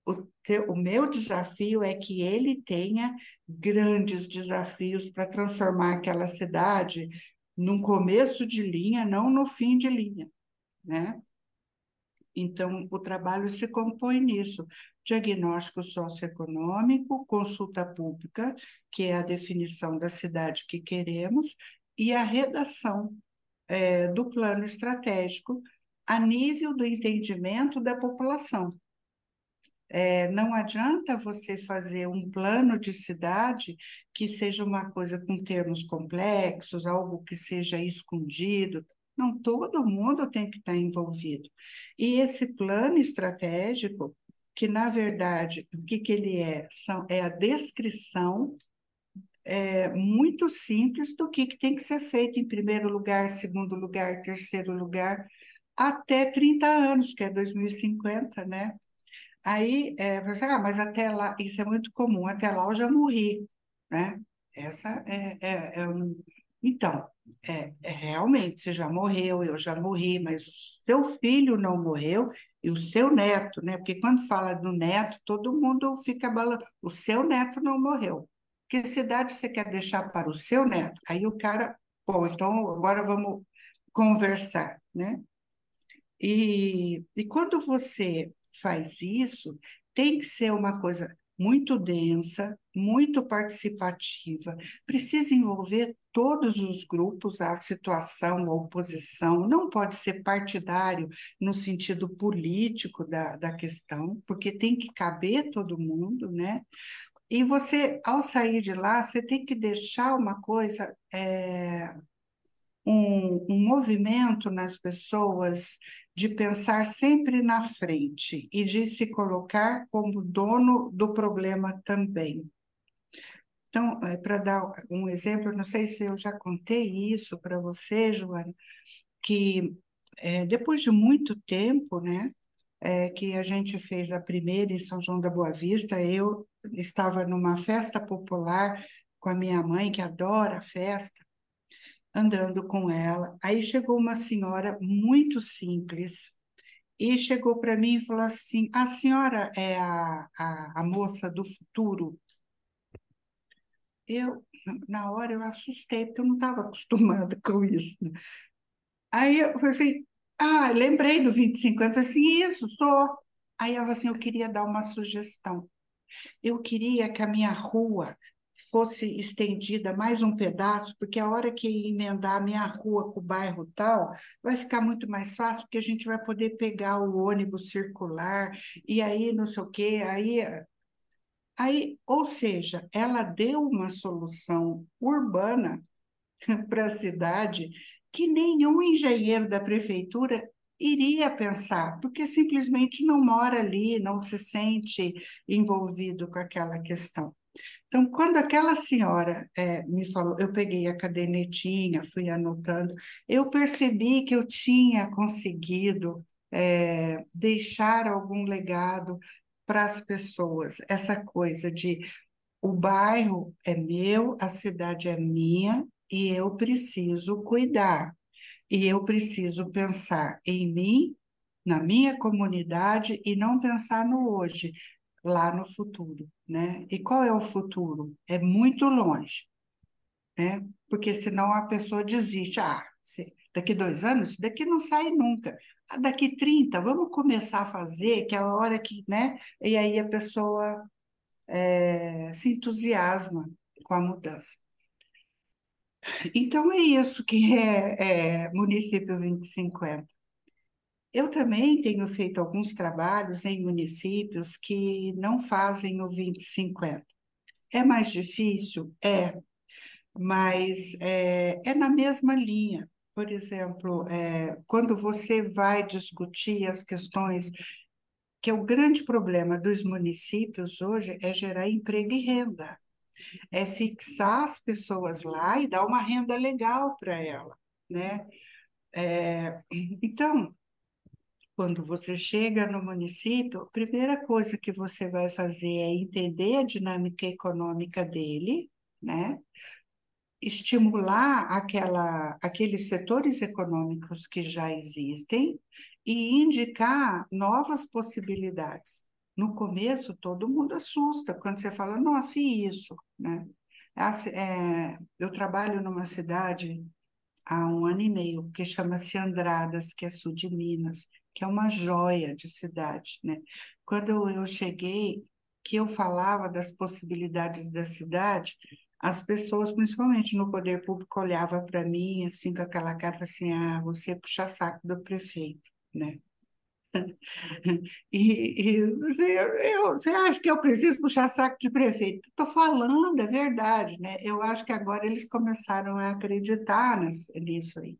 [SPEAKER 2] o, teu, o meu desafio é que ele tenha grandes desafios para transformar aquela cidade num começo de linha, não no fim de linha, né? Então, o trabalho se compõe nisso: diagnóstico socioeconômico, consulta pública, que é a definição da cidade que queremos, e a redação é, do plano estratégico a nível do entendimento da população. É, não adianta você fazer um plano de cidade que seja uma coisa com termos complexos, algo que seja escondido. Não, todo mundo tem que estar envolvido. E esse plano estratégico, que na verdade, o que, que ele é? São, é a descrição é, muito simples do que, que tem que ser feito em primeiro lugar, segundo lugar, terceiro lugar, até 30 anos, que é 2050, né? Aí, é, você, ah, mas até lá, isso é muito comum, até lá eu já morri, né? Essa é, é, é um... Então, é, é, realmente, você já morreu, eu já morri, mas o seu filho não morreu e o seu neto, né? Porque quando fala do neto, todo mundo fica balando. O seu neto não morreu. Que cidade você quer deixar para o seu neto? Aí o cara, pô, então agora vamos conversar, né? E, e quando você faz isso, tem que ser uma coisa muito densa, muito participativa, precisa envolver todos os grupos, a situação, a oposição, não pode ser partidário no sentido político da, da questão, porque tem que caber todo mundo, né? E você, ao sair de lá, você tem que deixar uma coisa, é, um, um movimento nas pessoas de pensar sempre na frente e de se colocar como dono do problema também. Então, é, para dar um exemplo, não sei se eu já contei isso para você, Joana, que é, depois de muito tempo, né, é, que a gente fez a primeira em São João da Boa Vista, eu estava numa festa popular com a minha mãe, que adora festa, andando com ela. Aí chegou uma senhora muito simples e chegou para mim e falou assim: A senhora é a, a, a moça do futuro? Eu, na hora, eu assustei, porque eu não estava acostumada com isso. Aí eu falei assim: Ah, lembrei do 25 anos. Eu falei assim: Isso, sou. Aí ela assim: Eu queria dar uma sugestão. Eu queria que a minha rua fosse estendida mais um pedaço, porque a hora que emendar a minha rua com o bairro tal, vai ficar muito mais fácil, porque a gente vai poder pegar o ônibus circular, e aí não sei o quê, aí. Aí, ou seja, ela deu uma solução urbana para a cidade que nenhum engenheiro da prefeitura iria pensar, porque simplesmente não mora ali, não se sente envolvido com aquela questão. Então, quando aquela senhora é, me falou, eu peguei a cadernetinha, fui anotando, eu percebi que eu tinha conseguido é, deixar algum legado para as pessoas. Essa coisa de o bairro é meu, a cidade é minha e eu preciso cuidar. E eu preciso pensar em mim, na minha comunidade e não pensar no hoje, lá no futuro, né? E qual é o futuro? É muito longe, né? Porque senão a pessoa desiste. Ah, daqui dois anos, daqui não sai nunca. Ah, daqui 30, vamos começar a fazer, que é a hora que, né? E aí a pessoa é, se entusiasma com a mudança. Então é isso que é, é Município 2050. Eu também tenho feito alguns trabalhos em municípios que não fazem o 2050. É mais difícil? É, mas é, é na mesma linha. Por exemplo, é, quando você vai discutir as questões, que é o grande problema dos municípios hoje é gerar emprego e renda, é fixar as pessoas lá e dar uma renda legal para ela, né? É, então, quando você chega no município, a primeira coisa que você vai fazer é entender a dinâmica econômica dele, né? estimular aquela, aqueles setores econômicos que já existem e indicar novas possibilidades. No começo, todo mundo assusta quando você fala, nossa, e isso? Né? É, eu trabalho numa cidade há um ano e meio que chama-se Andradas, que é sul de Minas que é uma joia de cidade, né? Quando eu cheguei, que eu falava das possibilidades da cidade, as pessoas, principalmente no poder público, olhavam para mim assim com aquela cara assim, ah, você puxa saco do prefeito, né? E, e você, eu, você acha que eu preciso puxar saco de prefeito? Estou falando, é verdade, né? Eu acho que agora eles começaram a acreditar nisso aí.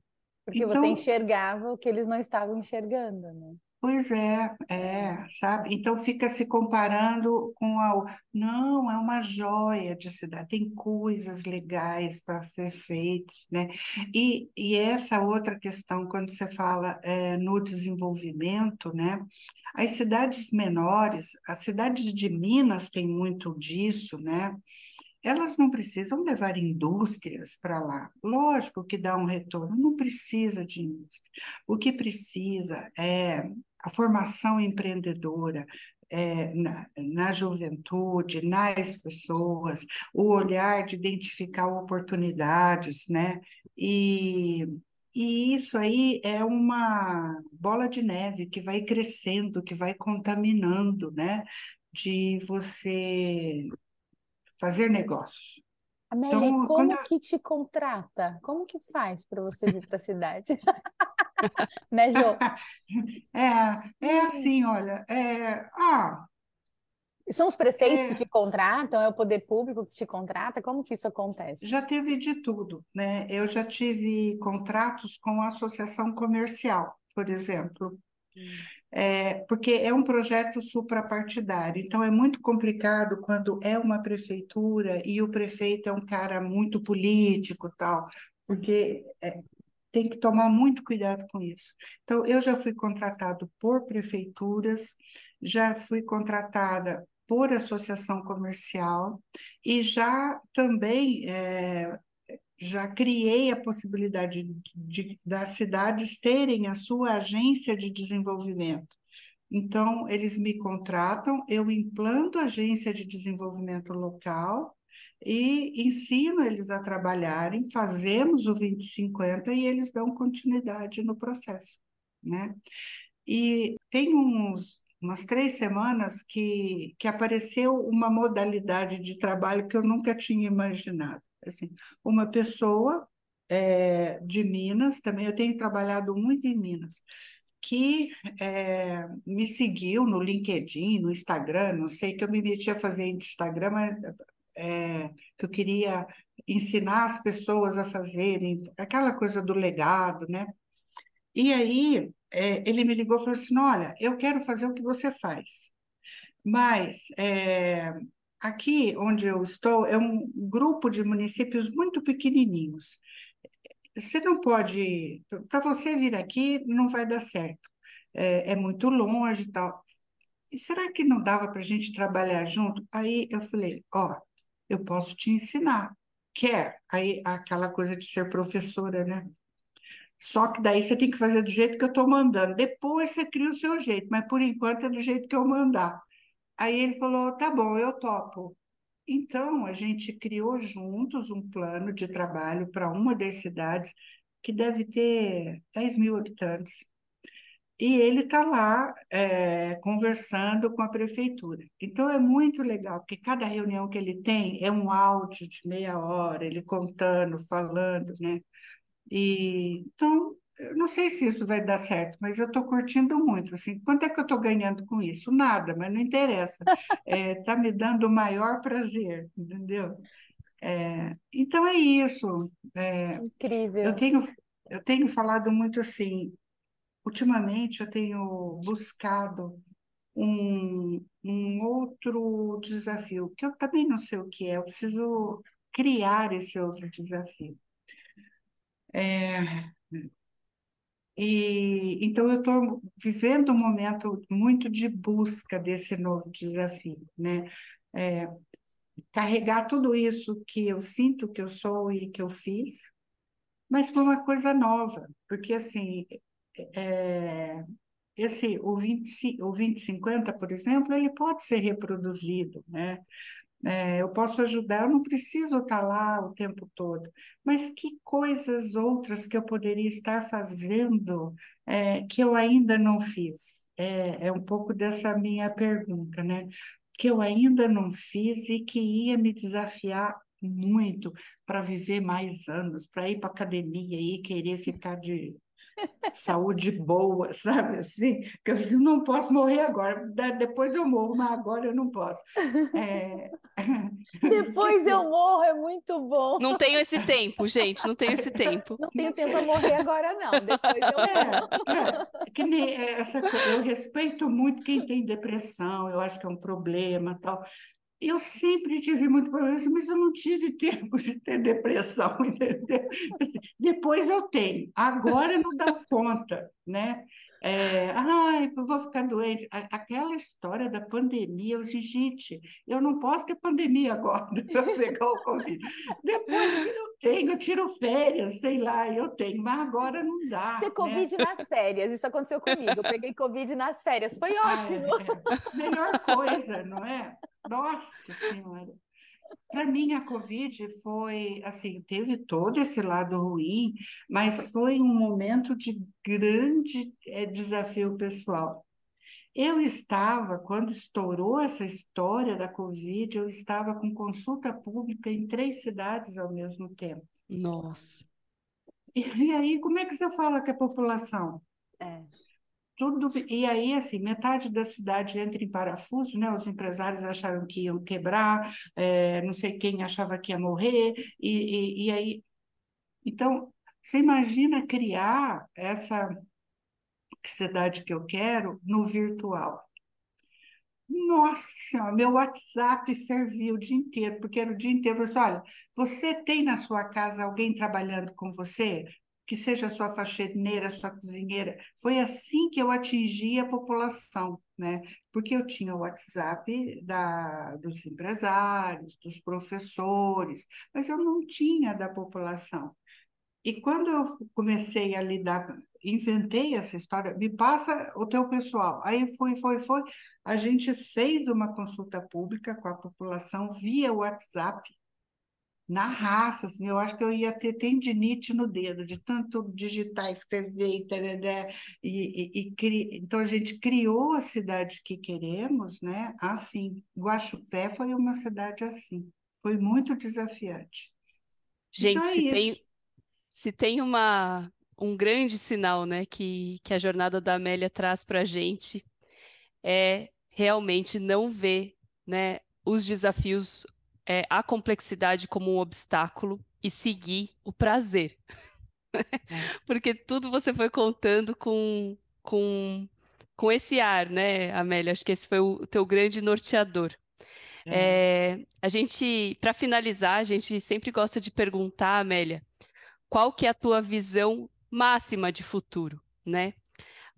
[SPEAKER 3] Porque então, você enxergava o que eles não estavam enxergando, né?
[SPEAKER 2] Pois é, é, sabe? Então fica se comparando com a. Não, é uma joia de cidade, tem coisas legais para ser feitas, né? E, e essa outra questão, quando você fala é, no desenvolvimento, né? As cidades menores, as cidades de Minas têm muito disso, né? Elas não precisam levar indústrias para lá. Lógico que dá um retorno, não precisa de indústria. O que precisa é a formação empreendedora, é, na, na, juventude, nas pessoas, o olhar de identificar oportunidades, né? E, e isso aí é uma bola de neve que vai crescendo, que vai contaminando, né? De você fazer negócios.
[SPEAKER 3] Amélia, então, como quando... que te contrata? Como que faz para você vir para a cidade? né, Jô?
[SPEAKER 2] É, é assim, olha, é, ah,
[SPEAKER 3] São os prefeitos é... que te contratam? É o poder público que te contrata? Como que isso acontece?
[SPEAKER 2] Já teve de tudo, né? Eu já tive contratos com a associação comercial, por exemplo. Hum. É, porque é um projeto suprapartidário, então é muito complicado quando é uma prefeitura e o prefeito é um cara muito político tal, porque é, tem que tomar muito cuidado com isso. Então, eu já fui contratado por prefeituras, já fui contratada por associação comercial e já também é, já criei a possibilidade de, de, das cidades terem a sua agência de desenvolvimento. Então, eles me contratam, eu implanto a agência de desenvolvimento local e ensino eles a trabalharem, fazemos o 2050 e eles dão continuidade no processo, né? E tem uns, umas três semanas que, que apareceu uma modalidade de trabalho que eu nunca tinha imaginado. Assim, uma pessoa é, de Minas, também eu tenho trabalhado muito em Minas, que é, me seguiu no LinkedIn, no Instagram, não sei que eu me meti a fazer Instagram, mas é, que eu queria ensinar as pessoas a fazerem, aquela coisa do legado, né? E aí é, ele me ligou e falou assim: Olha, eu quero fazer o que você faz, mas é, aqui onde eu estou é um grupo de municípios muito pequenininhos. Você não pode, para você vir aqui, não vai dar certo. É, é muito longe e tal. E será que não dava para a gente trabalhar junto? Aí eu falei: Ó, eu posso te ensinar. Quer? Aí aquela coisa de ser professora, né? Só que daí você tem que fazer do jeito que eu estou mandando. Depois você cria o seu jeito, mas por enquanto é do jeito que eu mandar. Aí ele falou: tá bom, eu topo. Então, a gente criou juntos um plano de trabalho para uma das cidades que deve ter 10 mil habitantes. E ele está lá é, conversando com a prefeitura. Então é muito legal, porque cada reunião que ele tem é um áudio de meia hora, ele contando, falando, né? E, então, eu não sei se isso vai dar certo, mas eu estou curtindo muito. Assim, quanto é que eu estou ganhando com isso? Nada, mas não interessa. Está é, tá me dando o maior prazer, entendeu? É, então é isso. É,
[SPEAKER 3] Incrível.
[SPEAKER 2] Eu tenho, eu tenho falado muito assim, ultimamente eu tenho buscado um, um outro desafio, que eu também não sei o que é, eu preciso criar esse outro desafio. É, e, então, eu estou vivendo um momento muito de busca desse novo desafio, né? É, carregar tudo isso que eu sinto que eu sou e que eu fiz, mas para uma coisa nova, porque assim, é, esse, o 20, o 2050, por exemplo, ele pode ser reproduzido, né? É, eu posso ajudar, eu não preciso estar lá o tempo todo, mas que coisas outras que eu poderia estar fazendo é, que eu ainda não fiz? É, é um pouco dessa minha pergunta, né? Que eu ainda não fiz e que ia me desafiar muito para viver mais anos, para ir para academia e querer ficar de saúde boa, sabe assim? Que eu disse, não posso morrer agora, depois eu morro, mas agora eu não posso. É...
[SPEAKER 3] Depois eu morro, é muito bom.
[SPEAKER 1] Não tenho esse tempo, gente, não tenho esse tempo.
[SPEAKER 3] Não tenho tempo a morrer agora, não. Depois eu
[SPEAKER 2] é, morro. É, é, que nem essa, eu respeito muito quem tem depressão, eu acho que é um problema tal. Eu sempre tive muito problema, mas eu não tive tempo de ter depressão, entendeu? Assim, depois eu tenho, agora não dá conta, né? É, ai, eu vou ficar doente. Aquela história da pandemia, eu disse, gente, eu não posso ter pandemia agora para pegar o Covid. Depois eu tenho, eu tiro férias, sei lá, eu tenho, mas agora não dá.
[SPEAKER 3] Ter
[SPEAKER 2] né?
[SPEAKER 3] Covid
[SPEAKER 2] né?
[SPEAKER 3] nas férias, isso aconteceu comigo. Eu peguei Covid nas férias, foi ótimo.
[SPEAKER 2] é. Melhor coisa, não é? Nossa Senhora. Para mim, a Covid foi, assim, teve todo esse lado ruim, mas foi um momento de grande é, desafio pessoal. Eu estava, quando estourou essa história da Covid, eu estava com consulta pública em três cidades ao mesmo tempo.
[SPEAKER 1] Nossa.
[SPEAKER 2] E, e aí, como é que você fala com a população?
[SPEAKER 3] É.
[SPEAKER 2] tudo e aí assim metade da cidade entra em parafuso né os empresários acharam que iam quebrar é, não sei quem achava que ia morrer e, e, e aí então você imagina criar essa cidade que eu quero no virtual nossa meu WhatsApp fervia o dia inteiro, porque era o dia inteiro. Eu assim, olha, você tem na sua casa alguém trabalhando com você? Que seja sua faxineira, sua cozinheira. Foi assim que eu atingi a população, né? Porque eu tinha o WhatsApp da, dos empresários, dos professores, mas eu não tinha da população. E quando eu comecei a lidar, inventei essa história, me passa o teu pessoal. Aí foi, foi, foi. A gente fez uma consulta pública com a população via WhatsApp, na raça, assim, eu acho que eu ia ter tendinite no dedo, de tanto digitar, escrever, e, e, e, cri... então a gente criou a cidade que queremos, né? Assim, Guaxupé foi uma cidade assim, foi muito desafiante.
[SPEAKER 1] Gente, então é se, tem, se tem uma, um grande sinal, né, que, que a jornada da Amélia traz para a gente, é realmente não ver, né, os desafios é, a complexidade como um obstáculo e seguir o prazer. É. Porque tudo você foi contando com, com, com esse ar, né, Amélia? Acho que esse foi o teu grande norteador. É. É, a gente, para finalizar, a gente sempre gosta de perguntar, Amélia, qual que é a tua visão máxima de futuro, né?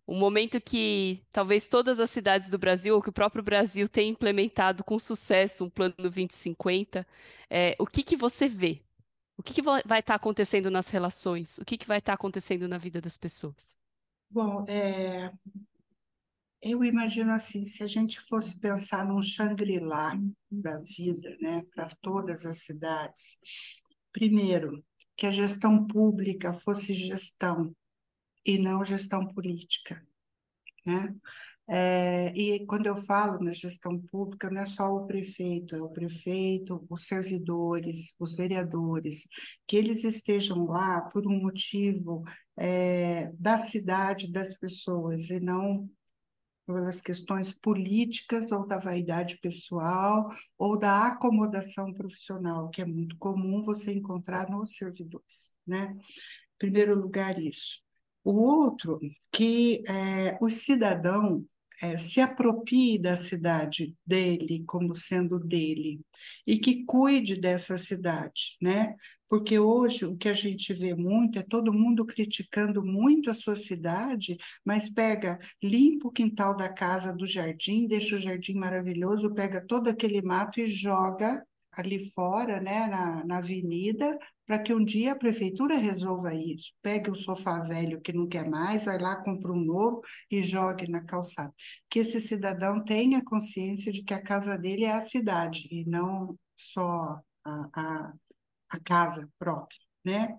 [SPEAKER 1] Um momento que talvez todas as cidades do Brasil, ou que o próprio Brasil tenha implementado com sucesso um plano 2050, é, o que, que você vê? O que, que vai estar tá acontecendo nas relações? O que, que vai estar tá acontecendo na vida das pessoas?
[SPEAKER 2] Bom, é, eu imagino assim, se a gente fosse pensar num Shangri-La da vida, né, para todas as cidades, primeiro, que a gestão pública fosse gestão e não gestão política. Né? É, e quando eu falo na gestão pública, não é só o prefeito, é o prefeito, os servidores, os vereadores, que eles estejam lá por um motivo é, da cidade, das pessoas, e não pelas questões políticas ou da vaidade pessoal ou da acomodação profissional, que é muito comum você encontrar nos servidores, né? Em primeiro lugar, isso. O outro, que é, o cidadão é, se aproprie da cidade dele como sendo dele e que cuide dessa cidade, né? Porque hoje o que a gente vê muito é todo mundo criticando muito a sua cidade, mas pega, limpa o quintal da casa, do jardim, deixa o jardim maravilhoso, pega todo aquele mato e joga ali fora, né, na, na avenida, para que um dia a prefeitura resolva isso. Pegue o sofá velho que não quer mais, vai lá, compra um novo e jogue na calçada. Que esse cidadão tenha consciência de que a casa dele é a cidade e não só a, a, a casa própria, né?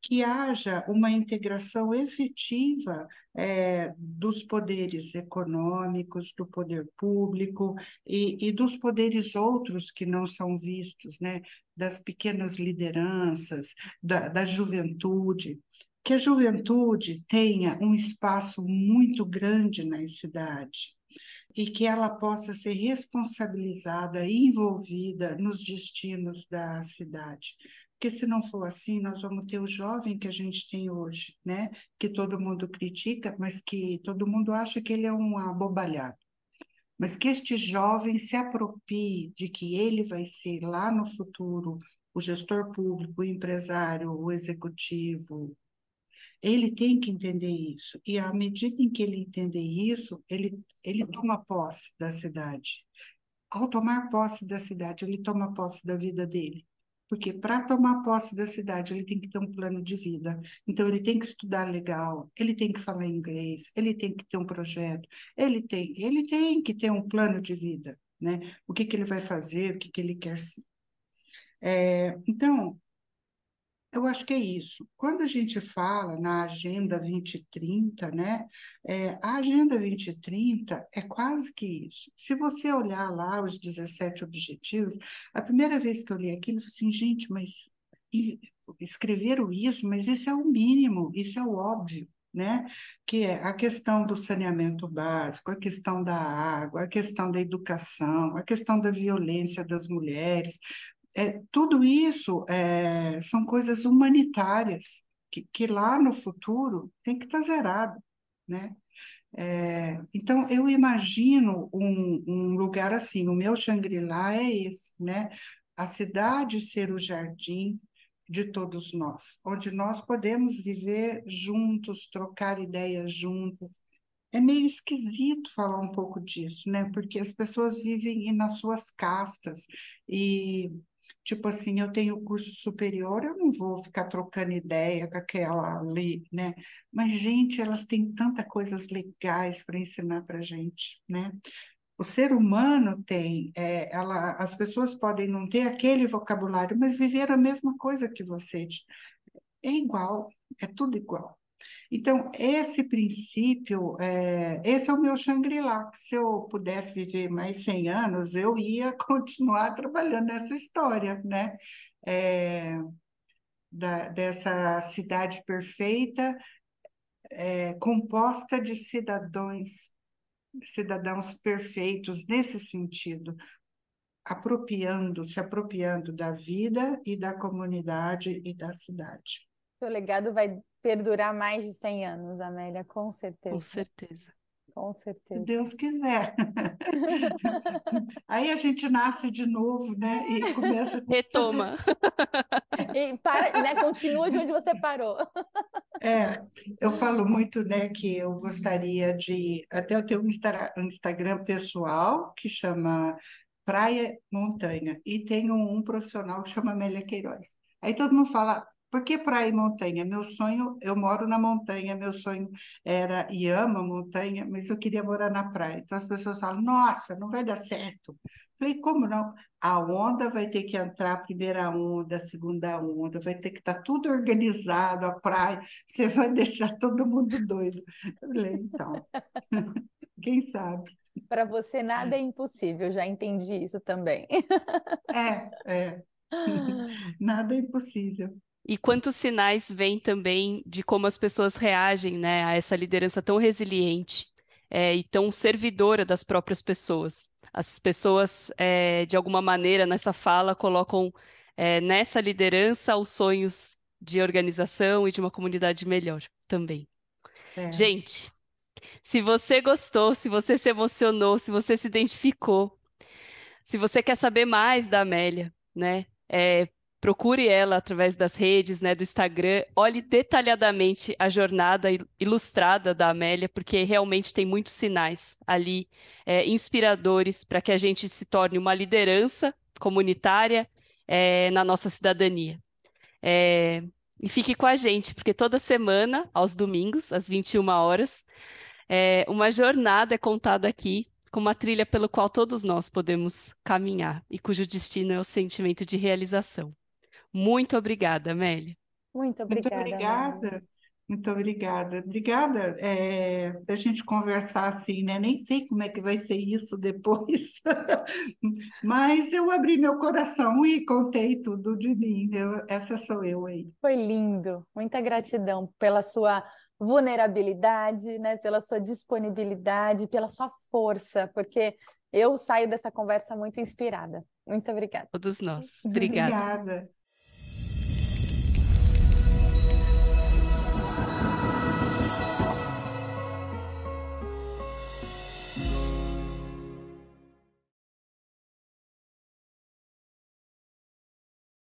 [SPEAKER 2] Que haja uma integração efetiva é, dos poderes econômicos, do poder público e, e, dos poderes outros que não são vistos, né? das pequenas lideranças, da, da juventude. Que a juventude tenha um espaço muito grande na cidade e que ela possa ser responsabilizada e envolvida nos destinos da cidade. Porque se não for assim, nós vamos ter o jovem que a gente tem hoje, né? Que todo mundo critica, mas que todo mundo acha que ele é um abobalhado. Mas que este jovem se aproprie de que ele vai ser lá no futuro o gestor público, o empresário, o executivo. Ele tem que entender isso. E à medida em que ele entender isso, ele, ele toma posse da cidade. Ao tomar posse da cidade, ele toma posse da vida dele. Porque para tomar posse da cidade, ele tem que ter um plano de vida. Então, ele tem que estudar legal, ele tem que falar inglês, ele tem que ter um projeto, ele tem, ele tem que ter um plano de vida, né? O que, que ele vai fazer, o que, que ele quer ser. É, então, eu acho que é isso. Quando a gente fala na Agenda 2030, né, é, a Agenda 2030 é quase que isso. Se você olhar lá os 17 objetivos, a primeira vez que eu li aquilo, eu falei assim, gente, mas escreveram isso, mas isso é o mínimo, isso é o óbvio. né? Que é a questão do saneamento básico, a questão da água, a questão da educação, a questão da violência das mulheres. É, tudo isso é, são coisas humanitárias que, que lá no futuro tem que estar zerado, né? É, então, eu imagino um, um lugar assim, o meu Xangri-Lá é esse, né? A cidade ser o jardim de todos nós, onde nós podemos viver juntos, trocar ideias juntos. É meio esquisito falar um pouco disso, né? Porque as pessoas vivem nas suas castas e Tipo assim, eu tenho curso superior, eu não vou ficar trocando ideia com aquela ali, né? Mas, gente, elas têm tanta coisas legais para ensinar para a gente, né? O ser humano tem, é, ela, as pessoas podem não ter aquele vocabulário, mas viver a mesma coisa que você. É igual, é tudo igual. Então, esse princípio, é, esse é o meu Shangri-La. Se eu pudesse viver mais 100 anos, eu ia continuar trabalhando nessa história, né? É, da, dessa cidade perfeita, é, composta de cidadãos, cidadãos perfeitos nesse sentido, apropriando, se apropriando da vida e da comunidade e da cidade.
[SPEAKER 3] Seu legado vai perdurar mais de 100 anos, Amélia, com certeza.
[SPEAKER 1] Com certeza.
[SPEAKER 3] Com certeza.
[SPEAKER 2] Se Deus quiser. Aí a gente nasce de novo, né? E começa.
[SPEAKER 1] Retoma.
[SPEAKER 3] e para, né? Continua de onde você parou.
[SPEAKER 2] É, eu falo muito, né, que eu gostaria de. Até eu tenho um Instagram pessoal que chama Praia Montanha, e tenho um profissional que chama Amélia Queiroz. Aí todo mundo fala, por que praia e montanha? Meu sonho, eu moro na montanha, meu sonho era e amo a montanha, mas eu queria morar na praia. Então as pessoas falam: "Nossa, não vai dar certo". Falei: "Como não? A onda vai ter que entrar a primeira onda, a segunda onda, vai ter que estar tá tudo organizado, a praia, você vai deixar todo mundo doido". Falei: "Então, quem sabe?"
[SPEAKER 3] Para você nada é impossível, já entendi isso também.
[SPEAKER 2] É, é. Nada é impossível.
[SPEAKER 1] E quantos sinais vêm também de como as pessoas reagem, né, a essa liderança tão resiliente é, e tão servidora das próprias pessoas. As pessoas, é, de alguma maneira, nessa fala, colocam é, nessa liderança os sonhos de organização e de uma comunidade melhor também. É. Gente, se você gostou, se você se emocionou, se você se identificou, se você quer saber mais da Amélia, né? É, procure ela através das redes, né, do Instagram, olhe detalhadamente a jornada ilustrada da Amélia, porque realmente tem muitos sinais ali é, inspiradores para que a gente se torne uma liderança comunitária é, na nossa cidadania. É, e fique com a gente, porque toda semana, aos domingos, às 21 horas, é, uma jornada é contada aqui com uma trilha pelo qual todos nós podemos caminhar e cujo destino é o sentimento de realização. Muito obrigada, Amélia.
[SPEAKER 3] Muito obrigada.
[SPEAKER 2] Muito obrigada. Muito obrigada. Obrigada é, da gente conversar assim, né? Nem sei como é que vai ser isso depois, mas eu abri meu coração e contei tudo de mim. Eu, essa sou eu aí.
[SPEAKER 3] Foi lindo. Muita gratidão pela sua vulnerabilidade, né? Pela sua disponibilidade, pela sua força, porque eu saio dessa conversa muito inspirada. Muito obrigada.
[SPEAKER 1] Todos nós. Obrigada.
[SPEAKER 2] Obrigada.